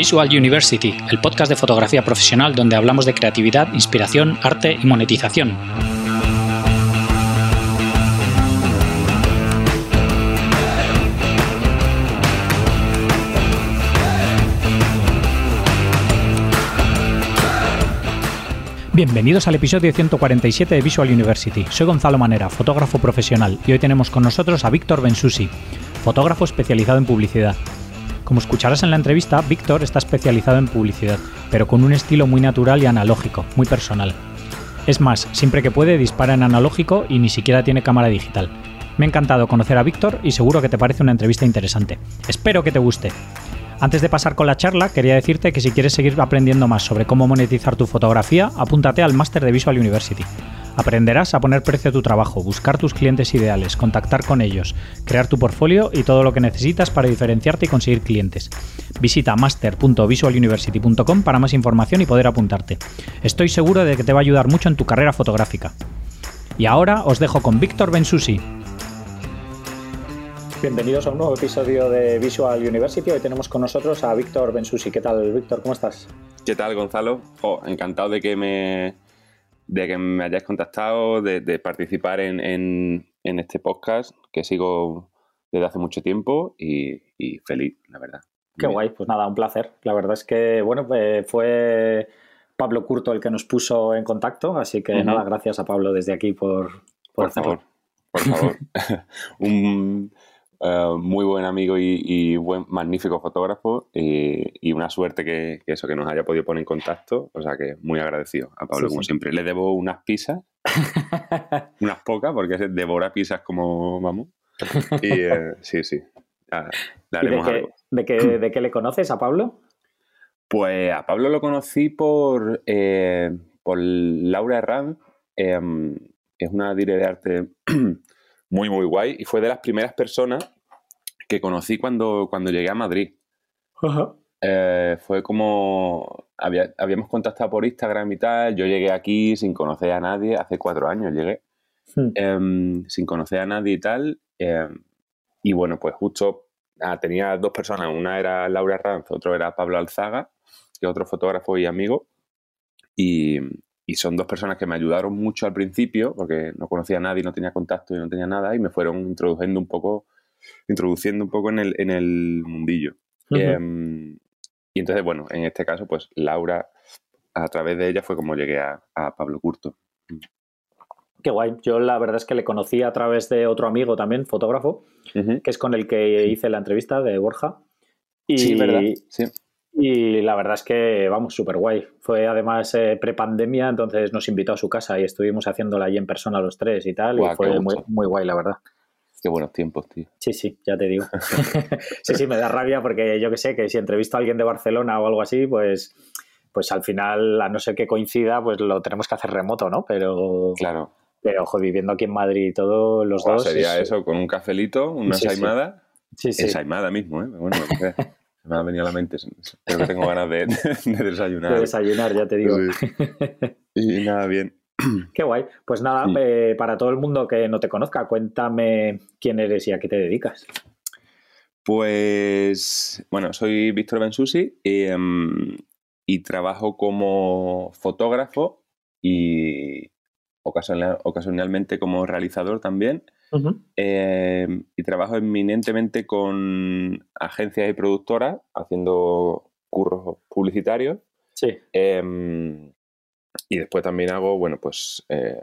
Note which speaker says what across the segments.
Speaker 1: Visual University, el podcast de fotografía profesional donde hablamos de creatividad, inspiración, arte y monetización. Bienvenidos al episodio 147 de Visual University. Soy Gonzalo Manera, fotógrafo profesional, y hoy tenemos con nosotros a Víctor Bensusi, fotógrafo especializado en publicidad. Como escucharás en la entrevista, Víctor está especializado en publicidad, pero con un estilo muy natural y analógico, muy personal. Es más, siempre que puede dispara en analógico y ni siquiera tiene cámara digital. Me ha encantado conocer a Víctor y seguro que te parece una entrevista interesante. Espero que te guste. Antes de pasar con la charla, quería decirte que si quieres seguir aprendiendo más sobre cómo monetizar tu fotografía, apúntate al máster de Visual University. Aprenderás a poner precio a tu trabajo, buscar tus clientes ideales, contactar con ellos, crear tu portfolio y todo lo que necesitas para diferenciarte y conseguir clientes. Visita master.visualuniversity.com para más información y poder apuntarte. Estoy seguro de que te va a ayudar mucho en tu carrera fotográfica. Y ahora os dejo con Víctor Bensusi. Bienvenidos a un nuevo episodio de Visual University. Hoy tenemos con nosotros a Víctor Bensusi. ¿Qué tal, Víctor? ¿Cómo estás?
Speaker 2: ¿Qué tal, Gonzalo? Oh, encantado de que me, de que me hayáis contactado, de, participar en, este podcast que sigo desde hace mucho tiempo y, feliz, la verdad.
Speaker 1: Qué guay, pues nada, un placer. La verdad es que, bueno, pues fue Pablo Curto el que nos puso en contacto, así que nada, gracias a Pablo desde aquí por,
Speaker 2: por, Favor, por favor. un, eh, muy buen amigo y, buen, magnífico fotógrafo y, una suerte que, eso, que nos haya podido poner en contacto. O sea que muy agradecido a Pablo, como siempre. Le debo unas pizzas, unas pocas, porque es devora pizzas como vamos. Y eh, sí, sí, le haremos
Speaker 1: de, qué,
Speaker 2: algo.
Speaker 1: ¿de, qué, le conoces a Pablo?
Speaker 2: Pues a Pablo lo conocí por, eh, por Laura Herrán, em, es una dire de arte muy, muy guay. Y fue de las primeras personas que conocí cuando, cuando llegué a Madrid. Eh, fue como. habíamos contactado por Instagram y tal. Yo llegué aquí sin conocer a nadie. Hace cuatro años llegué. Hmm. Em, sin conocer a nadie y tal. Em, y bueno, pues justo ah, tenía dos personas. Una era Laura Ranz, otro era Pablo Alzaga, que es otro fotógrafo y amigo. Y, y son dos personas que me ayudaron mucho al principio, porque no conocía a nadie, no tenía contacto y no tenía nada, y me fueron introduciendo un poco, introduciendo un poco en el, en el mundillo. Em, y entonces, bueno, en este caso, pues Laura, a través de ella fue como llegué a, Pablo Curto.
Speaker 1: Qué guay. Yo la verdad es que le conocí a través de otro amigo también, fotógrafo, que es con el que hice la entrevista de Borja.
Speaker 2: Y, sí, verdad. Sí.
Speaker 1: Y la verdad es que, vamos, súper guay. Fue además eh, prepandemia, entonces nos invitó a su casa y estuvimos haciéndola allí en persona los tres y tal. y fue muy, muy guay, la verdad.
Speaker 2: Qué buenos tiempos, tío.
Speaker 1: Sí, sí, ya te digo. sí, sí, me da rabia porque yo que sé, que si entrevisto a alguien de Barcelona o algo así, pues, pues al final, a no ser que coincida, pues lo tenemos que hacer remoto, ¿no? Pero.
Speaker 2: Claro.
Speaker 1: Pero, ojo, viviendo aquí en Madrid y todo, los dos.
Speaker 2: Sería eso, con un cafelito, una saimada. Sí, sí. Ensaimada mismo, ¿eh? Bueno, me ha venido a la mente. Creo que tengo ganas de, desayunar.
Speaker 1: De desayunar, ya te digo.
Speaker 2: Y nada, bien.
Speaker 1: Qué guay. Pues nada, eh, para todo el mundo que no te conozca, cuéntame quién eres y a qué te dedicas.
Speaker 2: Pues, bueno, soy Víctor Bensusi em, y trabajo como fotógrafo y ocasionalmente como realizador también Em, y trabajo eminentemente con agencias y productoras haciendo curros publicitarios.
Speaker 1: Sí.
Speaker 2: Em, y después también hago, bueno, pues eh,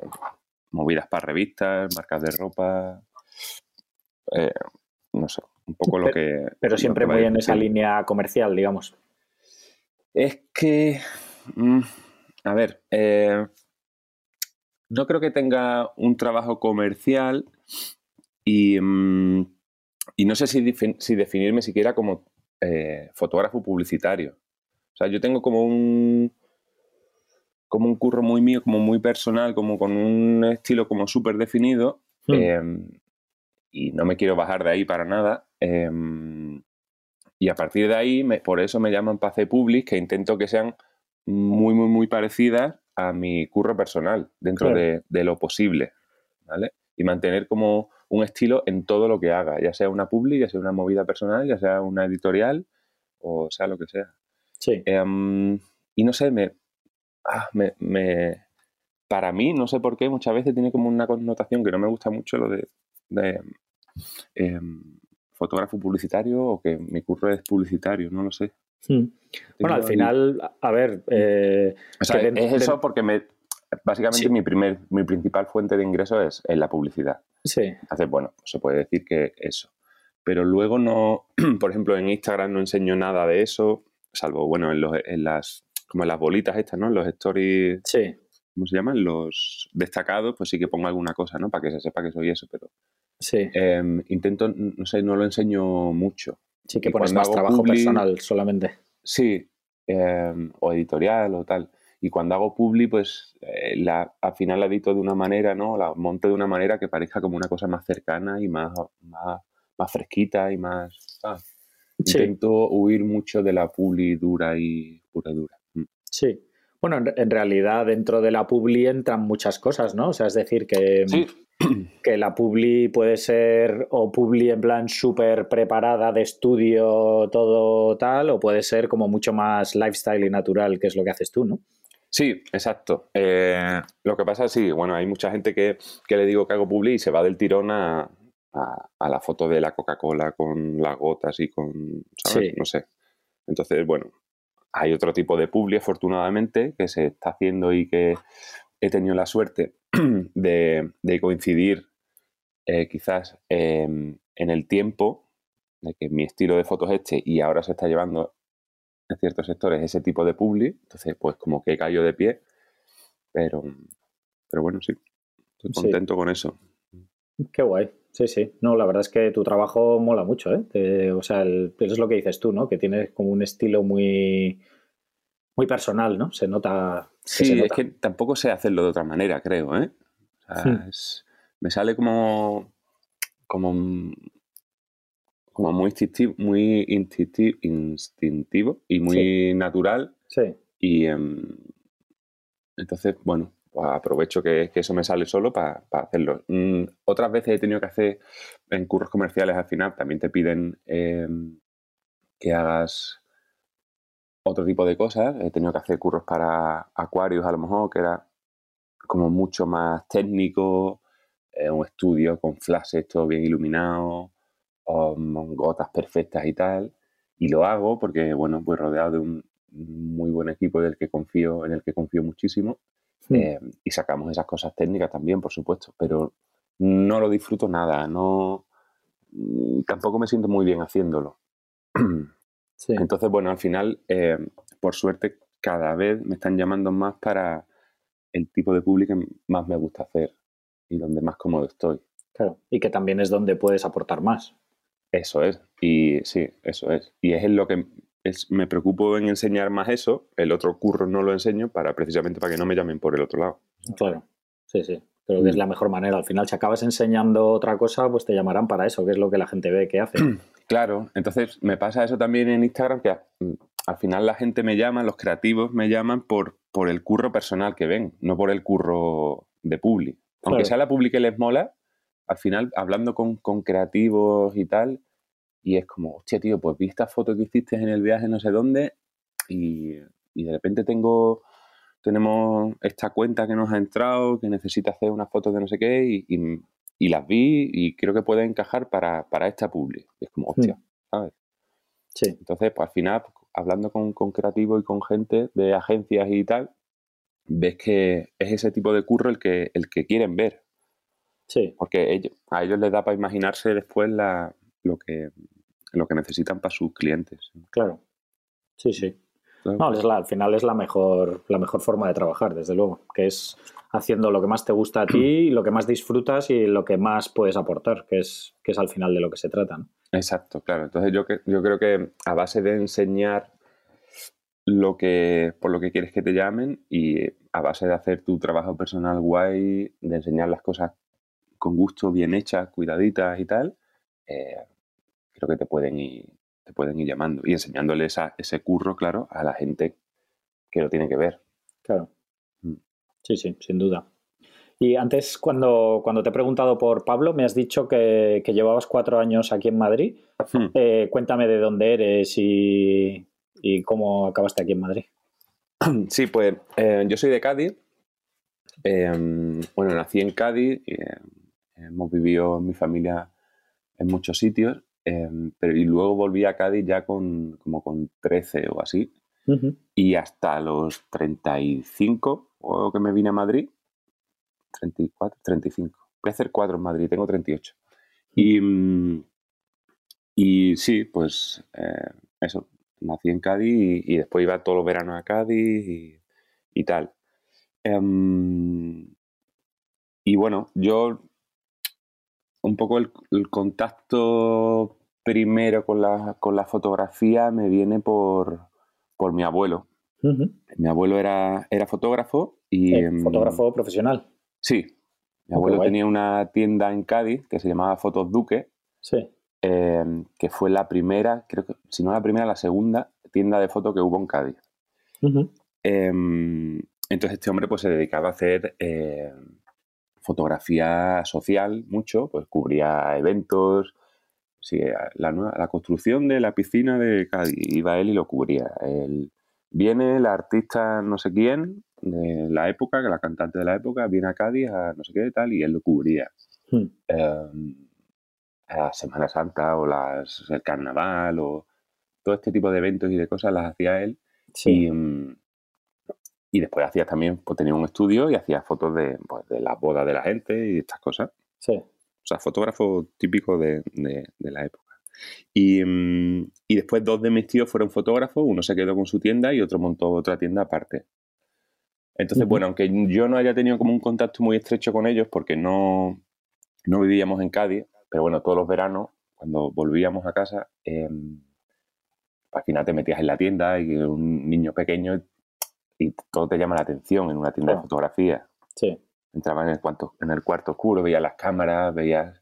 Speaker 2: movidas para revistas, marcas de ropa. Eh, no sé, un poco lo que.
Speaker 1: Pero siempre muy en esa línea comercial, digamos.
Speaker 2: Es que. Mm, a ver. Eh, no creo que tenga un trabajo comercial Mm, y, no sé si, si, definirme siquiera como fotógrafo publicitario. O sea, yo tengo como un como un curro muy mío, como muy personal, como con un estilo como súper definido. Hmm. Em, y no me quiero bajar de ahí para nada. Em, y a partir de ahí, por eso me llaman Pace Public, que intento que sean muy, muy, muy parecidas a mi curro personal, dentro de, de, lo posible. ¿vale? y mantener como un estilo en todo lo que haga, ya sea una publi, ya sea una movida personal, ya sea una editorial o sea lo que sea.
Speaker 1: Sí.
Speaker 2: Em, y no sé, me, ah, me, me- Para mí, no sé por qué, muchas veces tiene como una connotación que no me gusta mucho lo de, de, em, fotógrafo publicitario o que mi curro es publicitario, no lo sé.
Speaker 1: Mm. Bueno, al
Speaker 2: ahí-
Speaker 1: final, a ver. eh,
Speaker 2: O sea,
Speaker 1: que den-
Speaker 2: es eso porque me, básicamente
Speaker 1: Sí.
Speaker 2: mi, primer, mi principal fuente de ingreso es, es la publicidad.
Speaker 1: sí,
Speaker 2: Entonces, bueno, se puede decir que eso. Pero luego no, por ejemplo, en Instagram no enseño nada de eso, salvo, bueno, en, los, en las, como en las bolitas estas, ¿no? En los stories,
Speaker 1: sí,
Speaker 2: ¿cómo se llaman? Los destacados, pues sí que pongo alguna cosa, ¿no? Para que se sepa que soy eso, pero
Speaker 1: sí.
Speaker 2: eh, intento, no sé, no lo enseño mucho.
Speaker 1: Sí, que
Speaker 2: y
Speaker 1: pones más trabajo personal solamente.
Speaker 2: Sí, eh, o editorial o tal. Y cuando hago publi, pues eh, la, al final la edito de una manera, ¿no? La monto de una manera que parezca como una cosa más cercana y más, más, más fresquita y más...
Speaker 1: Sí.
Speaker 2: Intento huir mucho de la publi dura y pura dura.
Speaker 1: Sí. Bueno, en, en realidad dentro de la publi entran muchas cosas, ¿no? O sea, es decir, que,
Speaker 2: Sí,
Speaker 1: que la publi puede ser o publi en plan súper preparada de estudio, todo tal, o puede ser como mucho más lifestyle y natural, que es lo que haces tú, ¿no?
Speaker 2: sí, exacto. Eh, lo que pasa, sí, bueno, hay mucha gente que, que le digo que hago publi y se va del tirón a, a- a la foto de la Coca-Cola con las gotas y con, ¿sabes?
Speaker 1: Sí.
Speaker 2: No sé. Entonces, bueno, hay otro tipo de publi, afortunadamente, que se está haciendo y que he tenido la suerte de, de coincidir eh, quizás em, en el tiempo, de que mi estilo de fotos es este y ahora se está llevando en ciertos sectores ese tipo de publi, entonces pues como que cayó de pie, pero, pero bueno, sí, estoy
Speaker 1: Sí.
Speaker 2: contento con eso.
Speaker 1: Qué guay. Sí, sí. No, la verdad es que tu trabajo mola mucho, ¿eh? Te- o sea, el- eso es lo que dices tú, ¿no? Que tienes como un estilo muy, muy personal, ¿no? Se nota. se
Speaker 2: Sí, es que tampoco sé hacerlo de otra manera, creo, ¿eh? O sea,
Speaker 1: Hmm.
Speaker 2: es- me sale como, como, como muy instintivo, muy instinti- instintivo y muy natural
Speaker 1: Sí,
Speaker 2: y em, entonces, bueno, pues aprovecho que, eso me sale solo para hacerlo. Mm, otras veces he tenido que hacer en cursos comerciales al final, también te piden em, que hagas otro tipo de cosas. He tenido que hacer curros para acuarios a lo mejor, que era como mucho más técnico, eh, un estudio con flashes todo bien iluminado, con gotas perfectas y tal. Y lo hago porque, bueno, pues rodeado de un muy buen equipo del que confío, en el que confío muchísimo.
Speaker 1: Hmm.
Speaker 2: eh, y sacamos esas cosas técnicas también, por supuesto, pero no lo disfruto nada, no mm, tampoco me siento muy bien haciéndolo.
Speaker 1: sí.
Speaker 2: Entonces, bueno, al final, eh, por suerte, cada vez me están llamando más para el tipo de público que más me gusta hacer y donde más cómodo estoy.
Speaker 1: Claro. Y que también es donde puedes aportar más.
Speaker 2: Eso es. Y sí, eso es. Y es en lo que es, me preocupo en enseñar más eso. El otro curro no lo enseño para precisamente para que no me llamen por el otro lado.
Speaker 1: Claro. Sí, sí. Creo que es
Speaker 2: Mm.
Speaker 1: la mejor manera. Al final, si acabas enseñando otra cosa, pues te llamarán para eso, que es lo que la gente ve que hace.
Speaker 2: Claro, entonces me pasa eso también en Instagram, que mm, al final la gente me llama, los creativos me llaman por, por el curro personal que ven, no por el curro de publi. Aunque
Speaker 1: Claro.
Speaker 2: sea la publi que les mola, al final hablando con, con creativos y tal, y es como, hostia, tío, pues vi esta foto que hiciste en el viaje no sé dónde, y, y de repente tengo, tenemos esta cuenta que nos ha entrado, que necesita hacer unas fotos de no sé qué, y, y- y las vi y creo que puede encajar para, para esta publi. Y es como, hostia, ¿sabes?
Speaker 1: Sí,
Speaker 2: Entonces, pues al final, hablando con, con creativos y con gente de agencias y tal, ves que es ese tipo de curro el que, el que quieren ver.
Speaker 1: sí.
Speaker 2: Porque ellos, a ellos les da para imaginarse después la, lo, que, lo que necesitan para sus clientes.
Speaker 1: Claro. Sí, sí. No, es la- al final es la mejor, la mejor forma de trabajar, desde luego, que es haciendo lo que más te gusta a ti, lo que más disfrutas y lo que más puedes aportar, que es, que es al final de lo que se trata. ¿no?
Speaker 2: Exacto, claro. Entonces yo, que- yo creo que a base de enseñar lo que, por lo que quieres que te llamen y a base de hacer tu trabajo personal guay, de enseñar las cosas con gusto, bien hechas, cuidaditas y tal, eh, creo que te pueden ir, te pueden ir llamando y enseñándole esa- ese curro, claro, a la gente que lo tiene que ver.
Speaker 1: Claro.
Speaker 2: Mm.
Speaker 1: Sí, sí, sin duda. Y antes, cuando, cuando te he preguntado por Pablo, me has dicho que, que llevabas cuatro años aquí en Madrid.
Speaker 2: Hmm.
Speaker 1: Eh, cuéntame de dónde eres y,
Speaker 3: ¿Y cómo acabaste aquí en Madrid?
Speaker 2: Sí, pues eh, yo soy de Cádiz. Em, bueno, nací en Cádiz. Y, em, hemos vivido mi familia en muchos sitios. Em, pero, y luego volví a Cádiz ya con como con 13 o así. Y hasta los 35, o que me vine a Madrid, 34, 35. Voy a hacer 4 en Madrid, tengo 38. Y, mm, y sí, pues eh, eso, nací en Cádiz y, después iba todos los veranos a Cádiz y, tal. Em, y bueno, yo un poco el, contacto primero con la, con la, fotografía me viene por, por mi abuelo. Mi abuelo era, era fotógrafo y...
Speaker 3: Eh, em, ¿Fotógrafo profesional?
Speaker 2: Sí. Mi oh, abuelo tenía una tienda en Cádiz que se llamaba Fotos Duque.
Speaker 3: Sí.
Speaker 2: Em, que fue la primera, creo que, si no la primera, la segunda tienda de fotos que hubo en Cádiz. Em, entonces este hombre pues se dedicaba a hacer eh, fotografía social mucho, pues cubría eventos, sí, la, la, construcción de la piscina de Cádiz, iba él y lo cubría. Él, viene la artista no sé quién de la época, que la cantante de la época, viene a Cádiz a no sé qué tal y él lo cubría. Hmm. Em, la Semana Santa o las, el carnaval o todo este tipo de eventos y de cosas las hacía él. Y, mm, y, después hacía también, pues tenía un estudio y hacía fotos de, pues, de las bodas de la gente y estas cosas.
Speaker 3: Sí.
Speaker 2: O sea, fotógrafo típico de, de, la época. Y, mm, y, después dos de mis tíos fueron fotógrafos, uno se quedó con su tienda y otro montó otra tienda aparte. Entonces, bueno, aunque yo no haya tenido como un contacto muy estrecho con ellos porque no, no vivíamos en Cádiz, pero bueno, todos los veranos, cuando volvíamos a casa, em, al final te metías en la tienda y un niño pequeño y todo te llama la atención en una tienda de fotografía.
Speaker 3: Sí.
Speaker 2: Entrabas en el, cuarto, en el cuarto oscuro, veías las cámaras, veías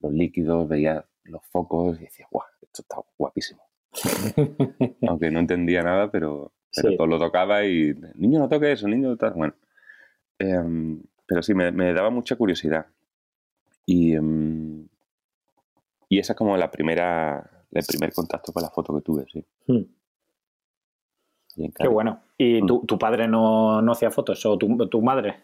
Speaker 2: los líquidos, veías los focos y decías, guau, esto está guapísimo. Aunque no entendía nada, pero, todo lo tocaba y, niño, no toque eso, niño, tal. Bueno. Em, pero sí, me, daba mucha curiosidad. Y, em, y esa es como la primera, el primer contacto con la foto que tuve, sí. Hmm.
Speaker 3: Qué bueno. ¿Y hmm. tu, padre no, hacía fotos o tu, madre?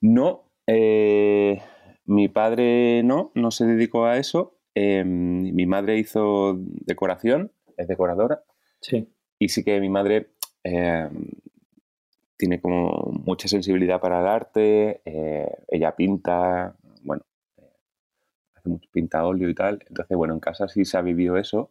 Speaker 2: No, eh, mi padre no, no se dedicó a eso. Em, mi madre hizo decoración, es decoradora.
Speaker 3: Sí.
Speaker 2: Y sí que mi madre em, tiene como mucha sensibilidad para el arte, eh, ella pinta, bueno, mucho pinta óleo y tal. Entonces, bueno, en casa sí se ha vivido eso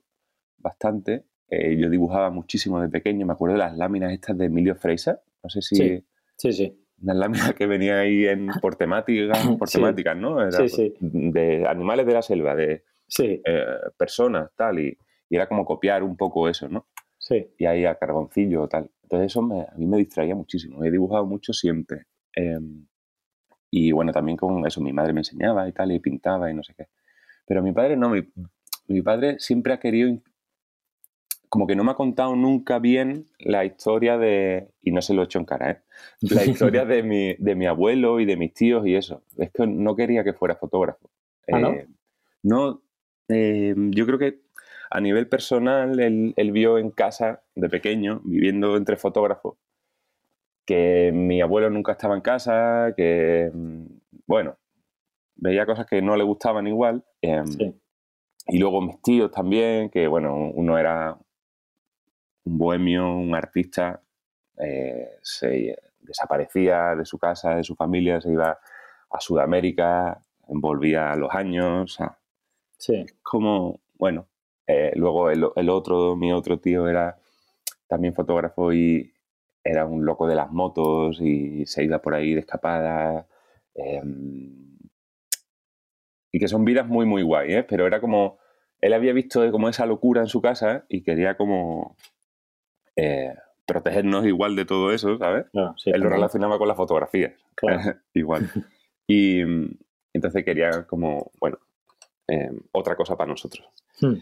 Speaker 2: bastante. Eh, yo dibujaba muchísimo de pequeño, me acuerdo de las láminas estas de Emilio Fraser. No sé si.
Speaker 3: Sí, sí. sí.
Speaker 2: Unas láminas que venía ahí en, por temáticas, por temáticas, ¿no?
Speaker 3: sí, sí.
Speaker 2: De animales de la selva, de
Speaker 3: sí.
Speaker 2: Eh, personas, tal. Y, era como copiar un poco eso, ¿no?
Speaker 3: Sí.
Speaker 2: Y ahí a carboncillo, tal. Entonces, eso a mí me distraía muchísimo. He dibujado mucho siempre. Em, y bueno, también con eso, mi madre me enseñaba y tal, y pintaba y no sé qué. Pero mi padre no, mi, padre siempre ha querido, como que no me ha contado nunca bien la historia de, y no se lo he hecho en cara, ¿eh? la historia de mi, de mi abuelo y de mis tíos y eso. Es que no quería que fuera fotógrafo.
Speaker 3: ¿Ah, no?
Speaker 2: Eh, no eh, yo creo que a nivel personal, él, él, vio en casa de pequeño, viviendo entre fotógrafos, que mi abuelo nunca estaba en casa, que, mm, bueno, veía cosas que no le gustaban igual. Em, y luego mis tíos también, que, bueno, uno era un bohemio, un artista, eh, se desaparecía de su casa, de su familia, se iba a Sudamérica, envolvía los años.
Speaker 3: sí.
Speaker 2: Como, bueno, eh, luego el, el, otro, mi otro tío era también fotógrafo y era un loco de las motos y se iba por ahí de escapada. Em, y que son vidas muy, muy guay, ¿eh? Pero era como, él había visto como esa locura en su casa y quería como eh, protegernos igual de todo eso, ¿sabes? él lo relacionaba con la fotografía. igual. Y entonces quería como, bueno, em, otra cosa para nosotros. Hmm.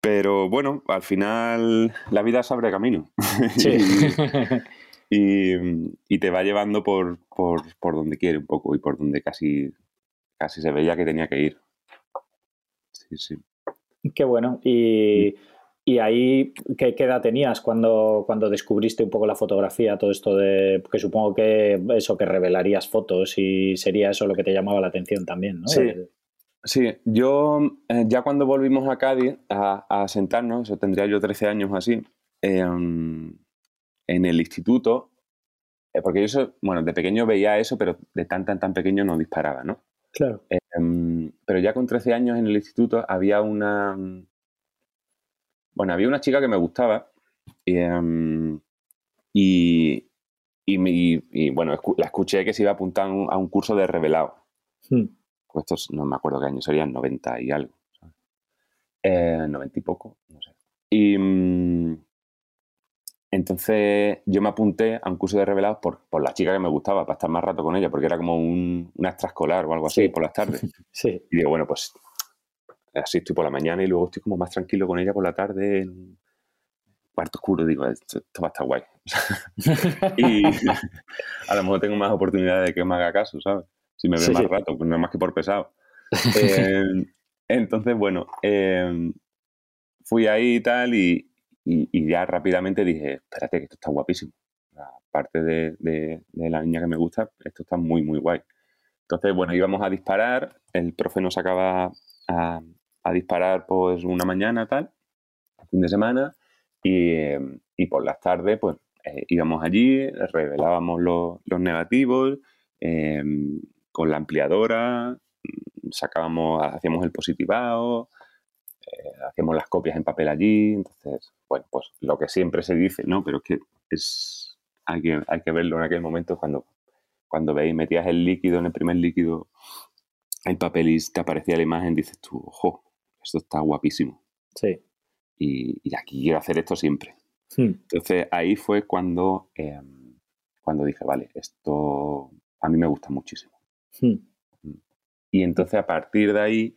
Speaker 2: Pero bueno, al final la vida se abre camino.
Speaker 3: Sí.
Speaker 2: y, te va llevando por, por, donde quiere un poco y por donde casi, casi se veía que tenía que ir. Sí, sí.
Speaker 3: Qué bueno. Y Y ahí, ¿qué, edad tenías cuando, cuando descubriste un poco la fotografía? Todo esto de. que supongo que eso, que revelarías fotos y sería eso lo que te llamaba la atención también, ¿no?
Speaker 2: Sí. Sí, yo eh, ya cuando volvimos a Cádiz a, sentarnos, eso tendría yo 13 años así, em, en el instituto, eh, porque yo, bueno, de pequeño veía eso, pero de tan, tan, tan pequeño no disparaba, ¿no?
Speaker 3: Claro.
Speaker 2: Em, pero ya con 13 años en el instituto había una, bueno, había una chica que me gustaba em, y, y, bueno, la escuché que se iba a apuntar a un curso de revelado. Hmm. Pues estos no me acuerdo qué año serían, 90 y algo. Eh, 90 y poco, no sé. Y mm, entonces yo me apunté a un curso de revelados por, por, la chica que me gustaba, para estar más rato con ella, porque era como un, una extraescolar o algo así por las tardes.
Speaker 3: sí.
Speaker 2: Y digo, bueno, pues así estoy por la mañana y luego estoy como más tranquilo con ella por la tarde en un cuarto oscuro. Digo, esto, va a estar guay. y a lo mejor tengo más oportunidades de que me haga caso, ¿sabes? Si me ve más rato, pues no más que por pesado. Eh, entonces, bueno, eh, fui ahí y tal y, ya rápidamente dije, espérate, que esto está guapísimo. Aparte de, de, la niña que me gusta, esto está muy, muy guay. Entonces, bueno, íbamos a disparar, el profe nos acaba a, a disparar pues una mañana tal, fin de semana, y, por las tardes pues eh, íbamos allí, revelábamos los, negativos em, con la ampliadora, sacábamos, hacíamos el positivado, eh, hacíamos las copias en papel allí, entonces, bueno, pues lo que siempre se dice, ¿no? Pero es que es, hay que, hay que verlo en aquel momento cuando, cuando veis, metías el líquido en el primer líquido, el papel y te aparecía la imagen, dices tú, ojo, esto está guapísimo.
Speaker 3: Sí.
Speaker 2: Y, aquí quiero hacer esto siempre. Hmm. Entonces ahí fue cuando, em, cuando dije, vale, esto a mí me gusta muchísimo. Hmm. Mm. Y entonces a partir de ahí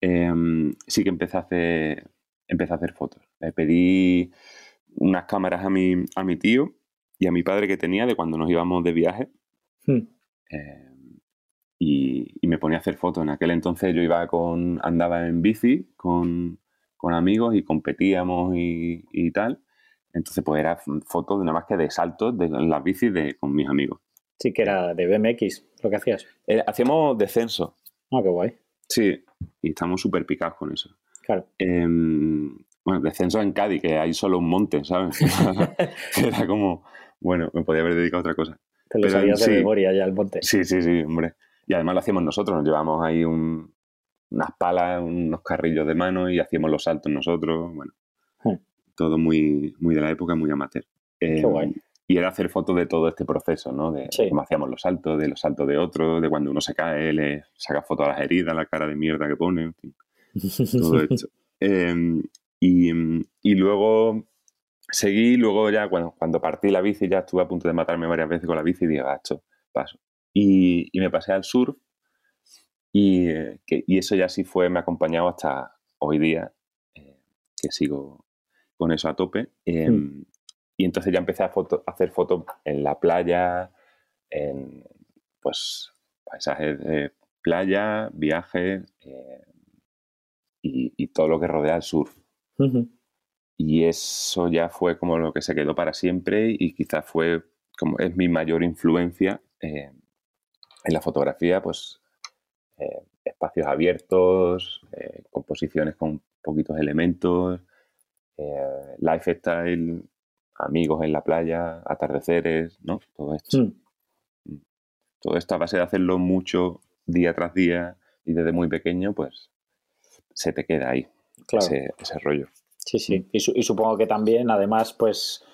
Speaker 2: em, sí que empecé a hacer, empecé a hacer fotos. Le pedí unas cámaras a mi, a mi tío y a mi padre que tenía de cuando nos íbamos de viaje. Hmm. Eh, y, me ponía a hacer fotos. En aquel entonces yo iba con, andaba en bici con, amigos y competíamos y, tal. Entonces, pues era fotos de nada más que de saltos de las bicis de, con mis amigos.
Speaker 3: Sí, que era de BMX lo que hacías.
Speaker 2: Eh, hacíamos descenso.
Speaker 3: Ah, qué guay.
Speaker 2: Sí, y estamos súper picados con eso.
Speaker 3: Claro.
Speaker 2: Em, bueno, descenso en Cádiz, que hay solo un monte, ¿sabes? era como, bueno, me podía haber dedicado a otra cosa.
Speaker 3: Te lo sabías de memoria ya el monte.
Speaker 2: Sí, sí, sí, hombre. Y además lo hacíamos nosotros, nos llevamos ahí unas palas, unos carrillos de mano y hacíamos los saltos nosotros. Bueno, hmm. todo muy, muy de la época, muy amateur.
Speaker 3: Qué guay. Em,
Speaker 2: y era hacer fotos de todo este proceso, ¿no? De cómo hacíamos los saltos, de los saltos de otros, de cuando uno se cae, le saca fotos a las heridas, la cara de mierda que pone, en fin, todo esto. Em, y, luego seguí, luego ya cuando, cuando partí la bici ya estuve a punto de matarme varias veces con la bici y dije, gacho, paso. Y, me pasé al surf y, y, eso ya sí fue, me ha acompañado hasta hoy día, eh, que sigo con eso a tope. Hmm. Y entonces ya empecé a, hacer fotos en la playa, en pues paisajes de playa, viajes eh, y, todo lo que rodea el surf. Y eso ya fue como lo que se quedó para siempre y quizás fue como es mi mayor influencia eh, en la fotografía, pues eh, espacios abiertos, eh, composiciones con poquitos elementos, eh, lifestyle, amigos en la playa, atardeceres, ¿no? Todo esto. Hmm. Mm. Todo esto a base de hacerlo mucho día tras día y desde muy pequeño, pues se te queda ahí ese, rollo.
Speaker 3: Sí, sí. y, supongo que también, además, pues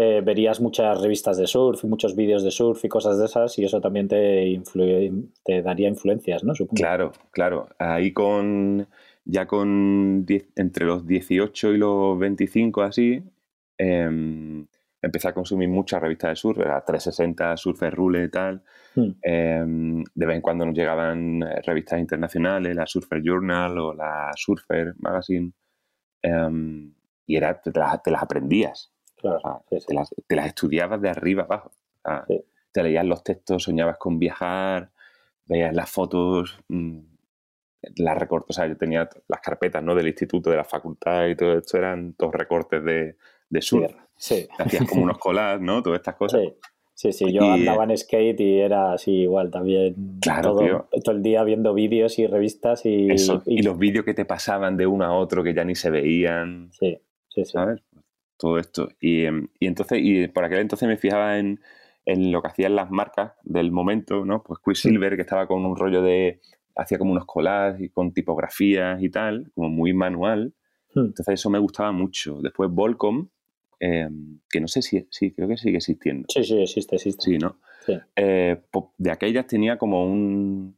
Speaker 3: eh, verías muchas revistas de surf, muchos vídeos de surf y cosas de esas, y eso también te, te daría influencias, ¿no?
Speaker 2: Claro, claro. Ahí con ya con entre los 18 y los 25 así, em, empecé a consumir muchas revistas de surf, la 360, Surfer Rule y tal. Hmm. Em, de vez en cuando nos llegaban eh, revistas internacionales, la Surfer Journal o la Surfer Magazine. Em, y era, te las aprendías te, las, estudiabas de arriba abajo. Te leías los textos, soñabas con viajar, veías las fotos, mm, las recortes, o sea, yo tenía las carpetas, ¿no? Del instituto, de la facultad y todo esto eran todos recortes de, de surf.
Speaker 1: Sí.
Speaker 2: Hacías como unos collages, ¿no? Todas estas cosas.
Speaker 1: Sí. Sí, sí, yo andaba en skate y era así igual también.
Speaker 2: Claro,
Speaker 1: todo,
Speaker 2: tío.
Speaker 1: todo el día viendo vídeos y revistas y.
Speaker 2: Eso. Y, los vídeos que te pasaban de uno a otro que ya ni se veían.
Speaker 1: Sí, sí, sí.
Speaker 2: ¿Sabes? Todo esto. Y, em, y entonces, y por aquel entonces me fijaba en, en lo que hacían las marcas del momento, ¿no? Pues Quicksilver, que estaba con un rollo de. hacía como unos collages y con tipografías y tal, como muy manual.
Speaker 1: Hmm.
Speaker 2: Entonces eso me gustaba mucho. Después Volcom, eh, que no sé si, sí, creo que sigue existiendo.
Speaker 1: Sí, sí, existe, existe.
Speaker 2: Sí, ¿no?
Speaker 1: Sí.
Speaker 2: Eh, po- de aquellas tenía como un,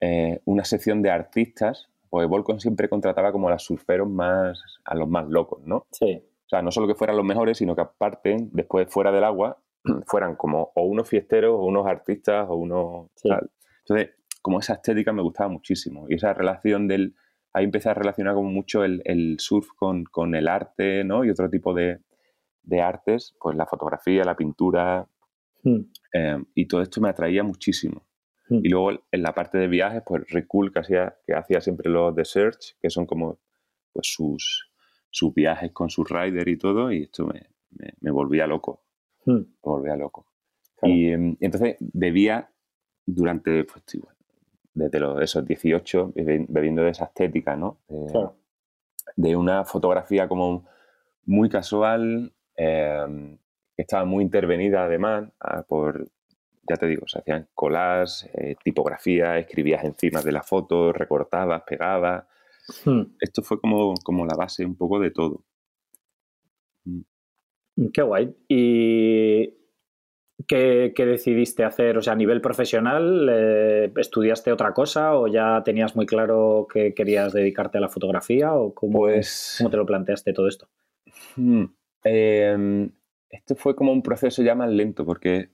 Speaker 2: eh, una sección de artistas, porque Volcom siempre contrataba como a los surferos más, a los más locos, ¿no?
Speaker 1: Sí,
Speaker 2: O sea, no solo que fueran los mejores, sino que aparte, después fuera del agua, fueran como o unos fiesteros, o unos artistas, o unos
Speaker 1: Sí.
Speaker 2: tal. Entonces, como esa estética me gustaba muchísimo. Y esa relación del... Ahí empecé a relacionar como mucho el, el surf con, con el arte, ¿no? Y otro tipo de, de artes, pues la fotografía, la pintura,
Speaker 1: Hmm.
Speaker 2: eh, y todo esto me atraía muchísimo.
Speaker 1: Hmm.
Speaker 2: Y luego en la parte de viajes, pues Rick Cool, que hacía, que hacía siempre los The Search, que son como pues sus, sus viajes con su rider y todo, y esto me, me, me volvía loco,
Speaker 1: Hmm.
Speaker 2: me volvía loco.
Speaker 1: Claro.
Speaker 2: Y em, entonces bebía durante, pues, igual, desde los, esos 18, bebi- bebiendo de esa estética, ¿no? De,
Speaker 1: Claro.
Speaker 2: de una fotografía como muy casual, eh, que estaba muy intervenida además por, ya te digo, se hacían collages, eh, tipografía, escribías encima de la foto, recortabas, pegabas.
Speaker 1: Hmm.
Speaker 2: Esto fue como, como la base un poco de todo.
Speaker 1: Qué guay. ¿Y qué, qué decidiste hacer? O sea, a nivel profesional, eh, ¿estudiaste otra cosa o ya tenías muy claro que querías dedicarte a la fotografía o cómo,
Speaker 2: Pues
Speaker 1: cómo te lo planteaste todo esto?
Speaker 2: Hmm. Eh, esto fue como un proceso ya más lento, porque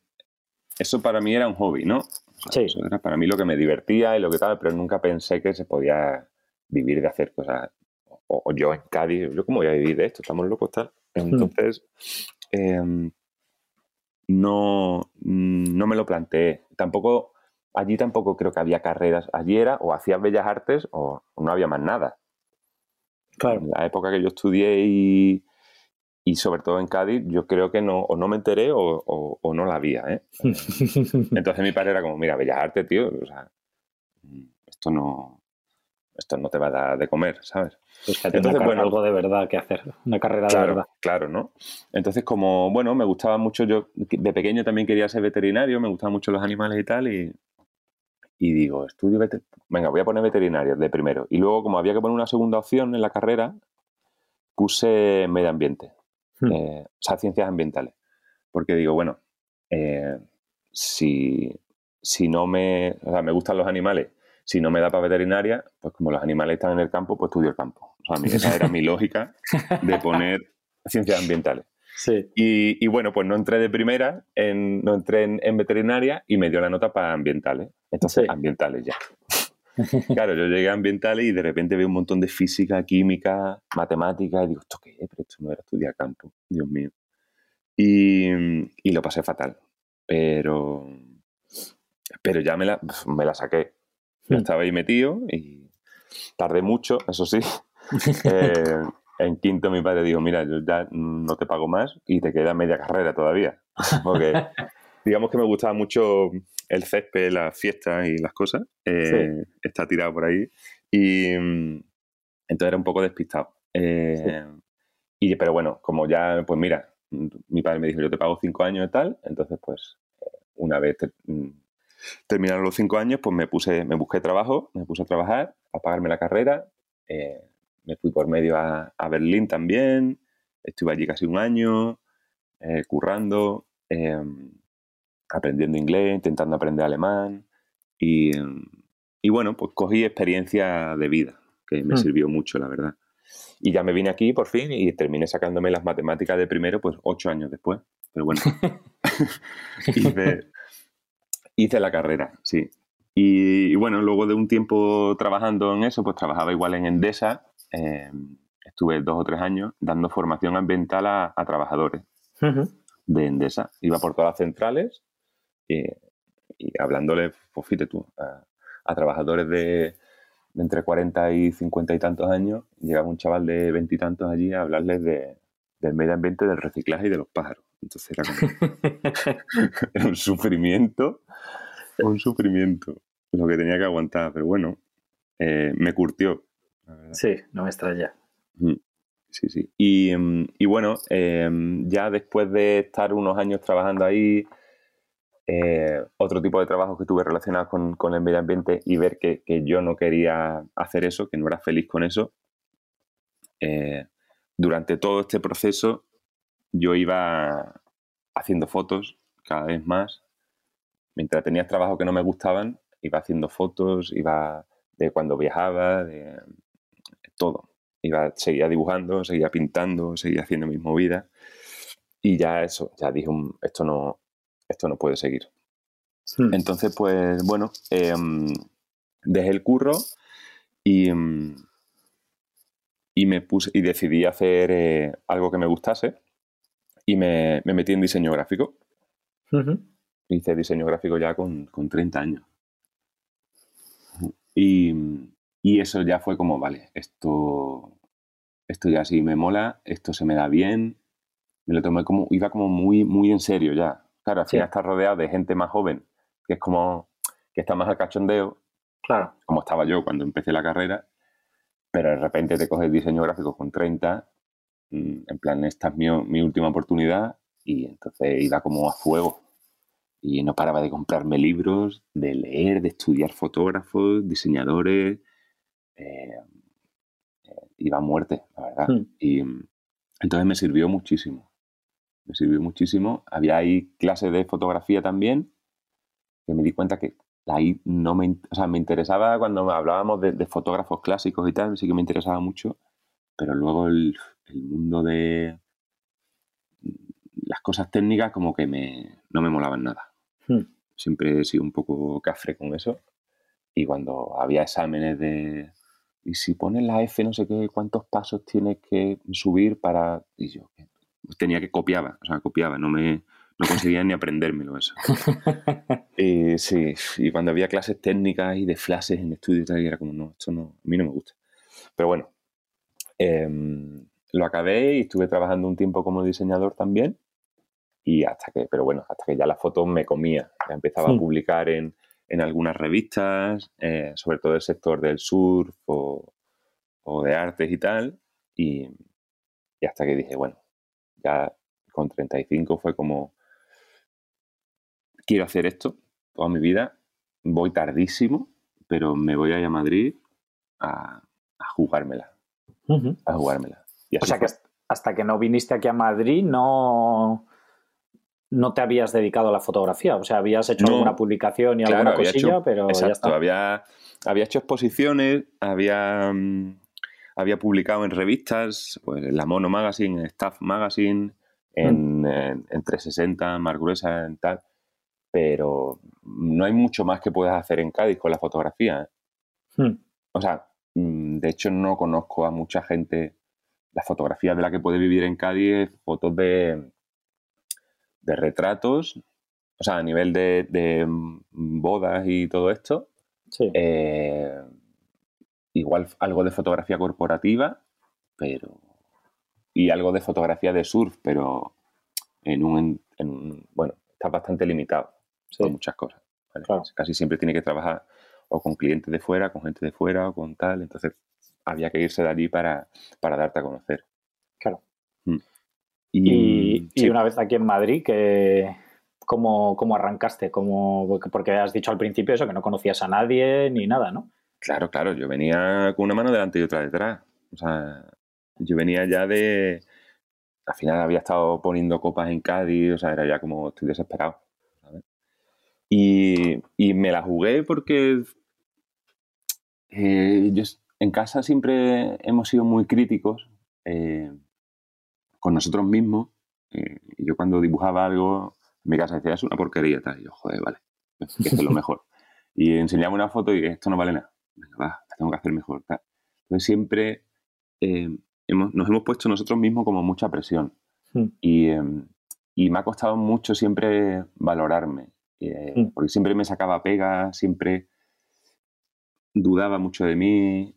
Speaker 2: eso para mí era un hobby, ¿no? O sea,
Speaker 1: Sí.
Speaker 2: Eso era para mí lo que me divertía y lo que tal, pero nunca pensé que se podía vivir de hacer cosas. O, o yo en Cádiz, yo cómo voy a vivir de esto, estamos locos tal. Entonces, eh, no, no me lo planteé. Tampoco, allí tampoco creo que había carreras. Allí era o hacías bellas artes o no había más nada.
Speaker 1: Claro.
Speaker 2: En la época que yo estudié y, y sobre todo en Cádiz, yo creo que no, o no me enteré o, o- o no la había. ¿eh? Entonces mi padre era como, mira, Bellas Artes, tío, o sea, mm, esto no, esto no te va a dar de comer, ¿sabes?
Speaker 1: Pues
Speaker 2: Entonces, bueno.
Speaker 1: algo de verdad que hacer, una carrera de
Speaker 2: Claro,
Speaker 1: verdad.
Speaker 2: claro, ¿no? Entonces como, bueno, me gustaba mucho, yo de pequeño también quería ser veterinario, me gustaban mucho los animales y tal, y, y digo, estudio venga, voy a poner veterinario de primero. Y luego, como había que poner una segunda opción en la carrera, puse medio ambiente.
Speaker 1: Hmm.
Speaker 2: eh, o sea, ciencias ambientales. Porque digo, bueno, eh, si, si no me, o sea, me gustan los animales, si no me da para veterinaria, pues como los animales están en el campo, pues estudio el campo. O sea, esa era mi lógica de poner ciencias ambientales.
Speaker 1: Sí.
Speaker 2: Y, y bueno, pues no entré de primera, en, no entré en, en veterinaria y me dio la nota para ambientales. Entonces,
Speaker 1: Sí.
Speaker 2: ambientales ya. Claro, yo llegué a ambientales y de repente veo un montón de física, química, matemática, y digo, ¿esto qué es? Pero esto no era estudiar campo, Dios mío. Y, y lo pasé fatal. Pero, pero ya me la, me la saqué.
Speaker 1: Hmm.
Speaker 2: estaba ahí metido y tardé mucho, eso sí. Eh, en quinto mi padre dijo, mira, yo ya no te pago más y te queda media carrera todavía. Porque digamos que me gustaba mucho el césped, las fiestas y las cosas. Eh, Está tirado por ahí. Y mm, entonces era un poco despistado. Eh, y, pero bueno, como ya, pues mira, mi padre me dijo, yo te pago cinco años y tal. Entonces, pues, eh, una vez ter- mm, terminaron los cinco años, pues me puse, me busqué trabajo, me puse a trabajar, a pagarme la carrera. eh, me fui por medio a, a Berlín también. Estuve allí casi un año, eh, currando, eh, aprendiendo inglés, intentando aprender alemán. Y, y bueno, pues cogí experiencia de vida, que me
Speaker 1: Hmm.
Speaker 2: sirvió mucho, la verdad. Y ya me vine aquí por fin y terminé sacándome las matemáticas de primero, pues ocho años después. Pero bueno, hice, hice la carrera, sí. Y, y bueno, luego de un tiempo trabajando en eso, pues trabajaba igual en Endesa. eh, estuve dos o tres años dando formación ambiental a, a trabajadores
Speaker 1: Ujú.
Speaker 2: de Endesa. Iba por todas las centrales y, y hablándole, pues fíjate tú, a, a trabajadores de, entre 40 y 50 y tantos años, llegaba un chaval de 20 y tantos allí a hablarles de, del medio ambiente, del reciclaje y de los pájaros. Entonces era como un sufrimiento, un sufrimiento lo que tenía que aguantar, pero bueno, eh, me curtió.
Speaker 1: Sí, no me extraña.
Speaker 2: Sí, sí. Y, mm, bueno, em, ya después de estar unos años trabajando ahí, eh, otro tipo de trabajo que tuve relacionado con, con, el medio ambiente y ver que, yo no quería hacer eso, que no era feliz con eso, eh, durante todo este proceso yo iba haciendo fotos cada vez más. Mientras tenía trabajos que no me gustaban, iba haciendo fotos, iba de cuando viajaba, de todo. Iba, seguía dibujando, seguía pintando, seguía haciendo mis movidas. Y ya eso, ya dije, esto no, esto no puede seguir. Hmm. Entonces, pues bueno, em, dejé el curro y, em, y me puse y decidí hacer eh, algo que me gustase y me, metí en diseño gráfico. Hice diseño gráfico ya con, 30 años. Y, y, eso ya fue como, vale, esto, esto ya sí me mola, esto se me da bien. Me lo tomé como, iba como muy, muy en serio ya. Claro, al final estás rodeado de gente más joven, que es como, que está más al cachondeo.
Speaker 1: Claro.
Speaker 2: Como estaba yo cuando empecé la carrera. Pero de repente te coges diseño gráfico con 30 Mm, en plan, esta es mi, última oportunidad y entonces iba como a fuego y no paraba de comprarme libros, de leer, de estudiar fotógrafos, diseñadores, eh, eh, iba a muerte, la verdad. Hmm. Y entonces me sirvió muchísimo, me sirvió muchísimo. Había ahí clases de fotografía también, que me di cuenta que ahí no me, o sea, me interesaba cuando hablábamos de, de fotógrafos clásicos y tal, sí que me interesaba mucho, pero luego el, el mundo de las cosas técnicas como que me, no me molaban nada. Hmm. Siempre he sido un poco cafre con eso. Y cuando había exámenes de... Y si pones la F, no sé qué, cuántos pasos tienes que subir para... Y yo tenía que copiaba, o sea, copiaba, no me... No conseguía ni aprendérmelo eso. y, sí, y cuando había clases técnicas y de flashes en estudio y tal, era como, no, esto no, a mí no me gusta. Pero bueno, eh, lo acabé y estuve trabajando un tiempo como diseñador también. Y hasta que, pero bueno, hasta que ya la foto me comía. Ya empezaba a publicar en, algunas revistas, eh, sobre todo el sector del surf o, de artes y tal. Y, hasta que dije, bueno, ya con 35 fue como, quiero hacer esto toda mi vida. Voy tardísimo, pero me voy a ir a Madrid a, jugármela. A jugármela
Speaker 1: o sea que hasta que no viniste aquí a Madrid no, no te habías dedicado a la fotografía. O sea, habías hecho alguna publicación y alguna cosilla, pero
Speaker 2: ya está. Había, había hecho exposiciones, había, mm, había publicado en revistas, pues en la Mono Magazine, en Staff Magazine, en, mm. en, 360, Margruesa, en tal. Pero no hay mucho más que puedas hacer en Cádiz con la fotografía. ¿eh? Mm. O sea, de hecho no conozco a mucha gente la fotografía de la que puede vivir en Cádiz fotos de, de retratos, o sea, a nivel de, bodas y todo esto. Eh, igual algo de fotografía corporativa, pero. Y algo de fotografía de surf, pero en un. bueno, está bastante limitado con muchas cosas. Casi siempre tiene que trabajar o con clientes de fuera, con gente de fuera o con tal. Entonces, había que irse de allí para, darte a conocer.
Speaker 1: Claro. Mm. Y, una vez aquí en Madrid, que, ¿cómo, arrancaste? ¿Cómo, porque has dicho al principio eso, que no conocías a nadie ni nada, ¿no?
Speaker 2: Claro, claro, yo venía con una mano delante y otra detrás. O sea, yo venía ya de... Al final había estado poniendo copas en Cádiz, o sea, era ya como estoy desesperado. Y, me la jugué porque eh, yo en casa siempre hemos sido muy críticos eh, con nosotros mismos. Eh, y yo cuando dibujaba algo, en mi casa decía, es una porquería, tal. Y yo, joder, vale, esto es lo mejor. y enseñaba una foto y esto no vale nada. Venga, va, la tengo que hacer mejor. Tal. Entonces siempre eh, nos hemos puesto nosotros mismos como mucha presión. Hmm. Y, y, me ha costado mucho siempre valorarme. Hmm. Porque siempre me sacaba pegas, siempre dudaba mucho de mí.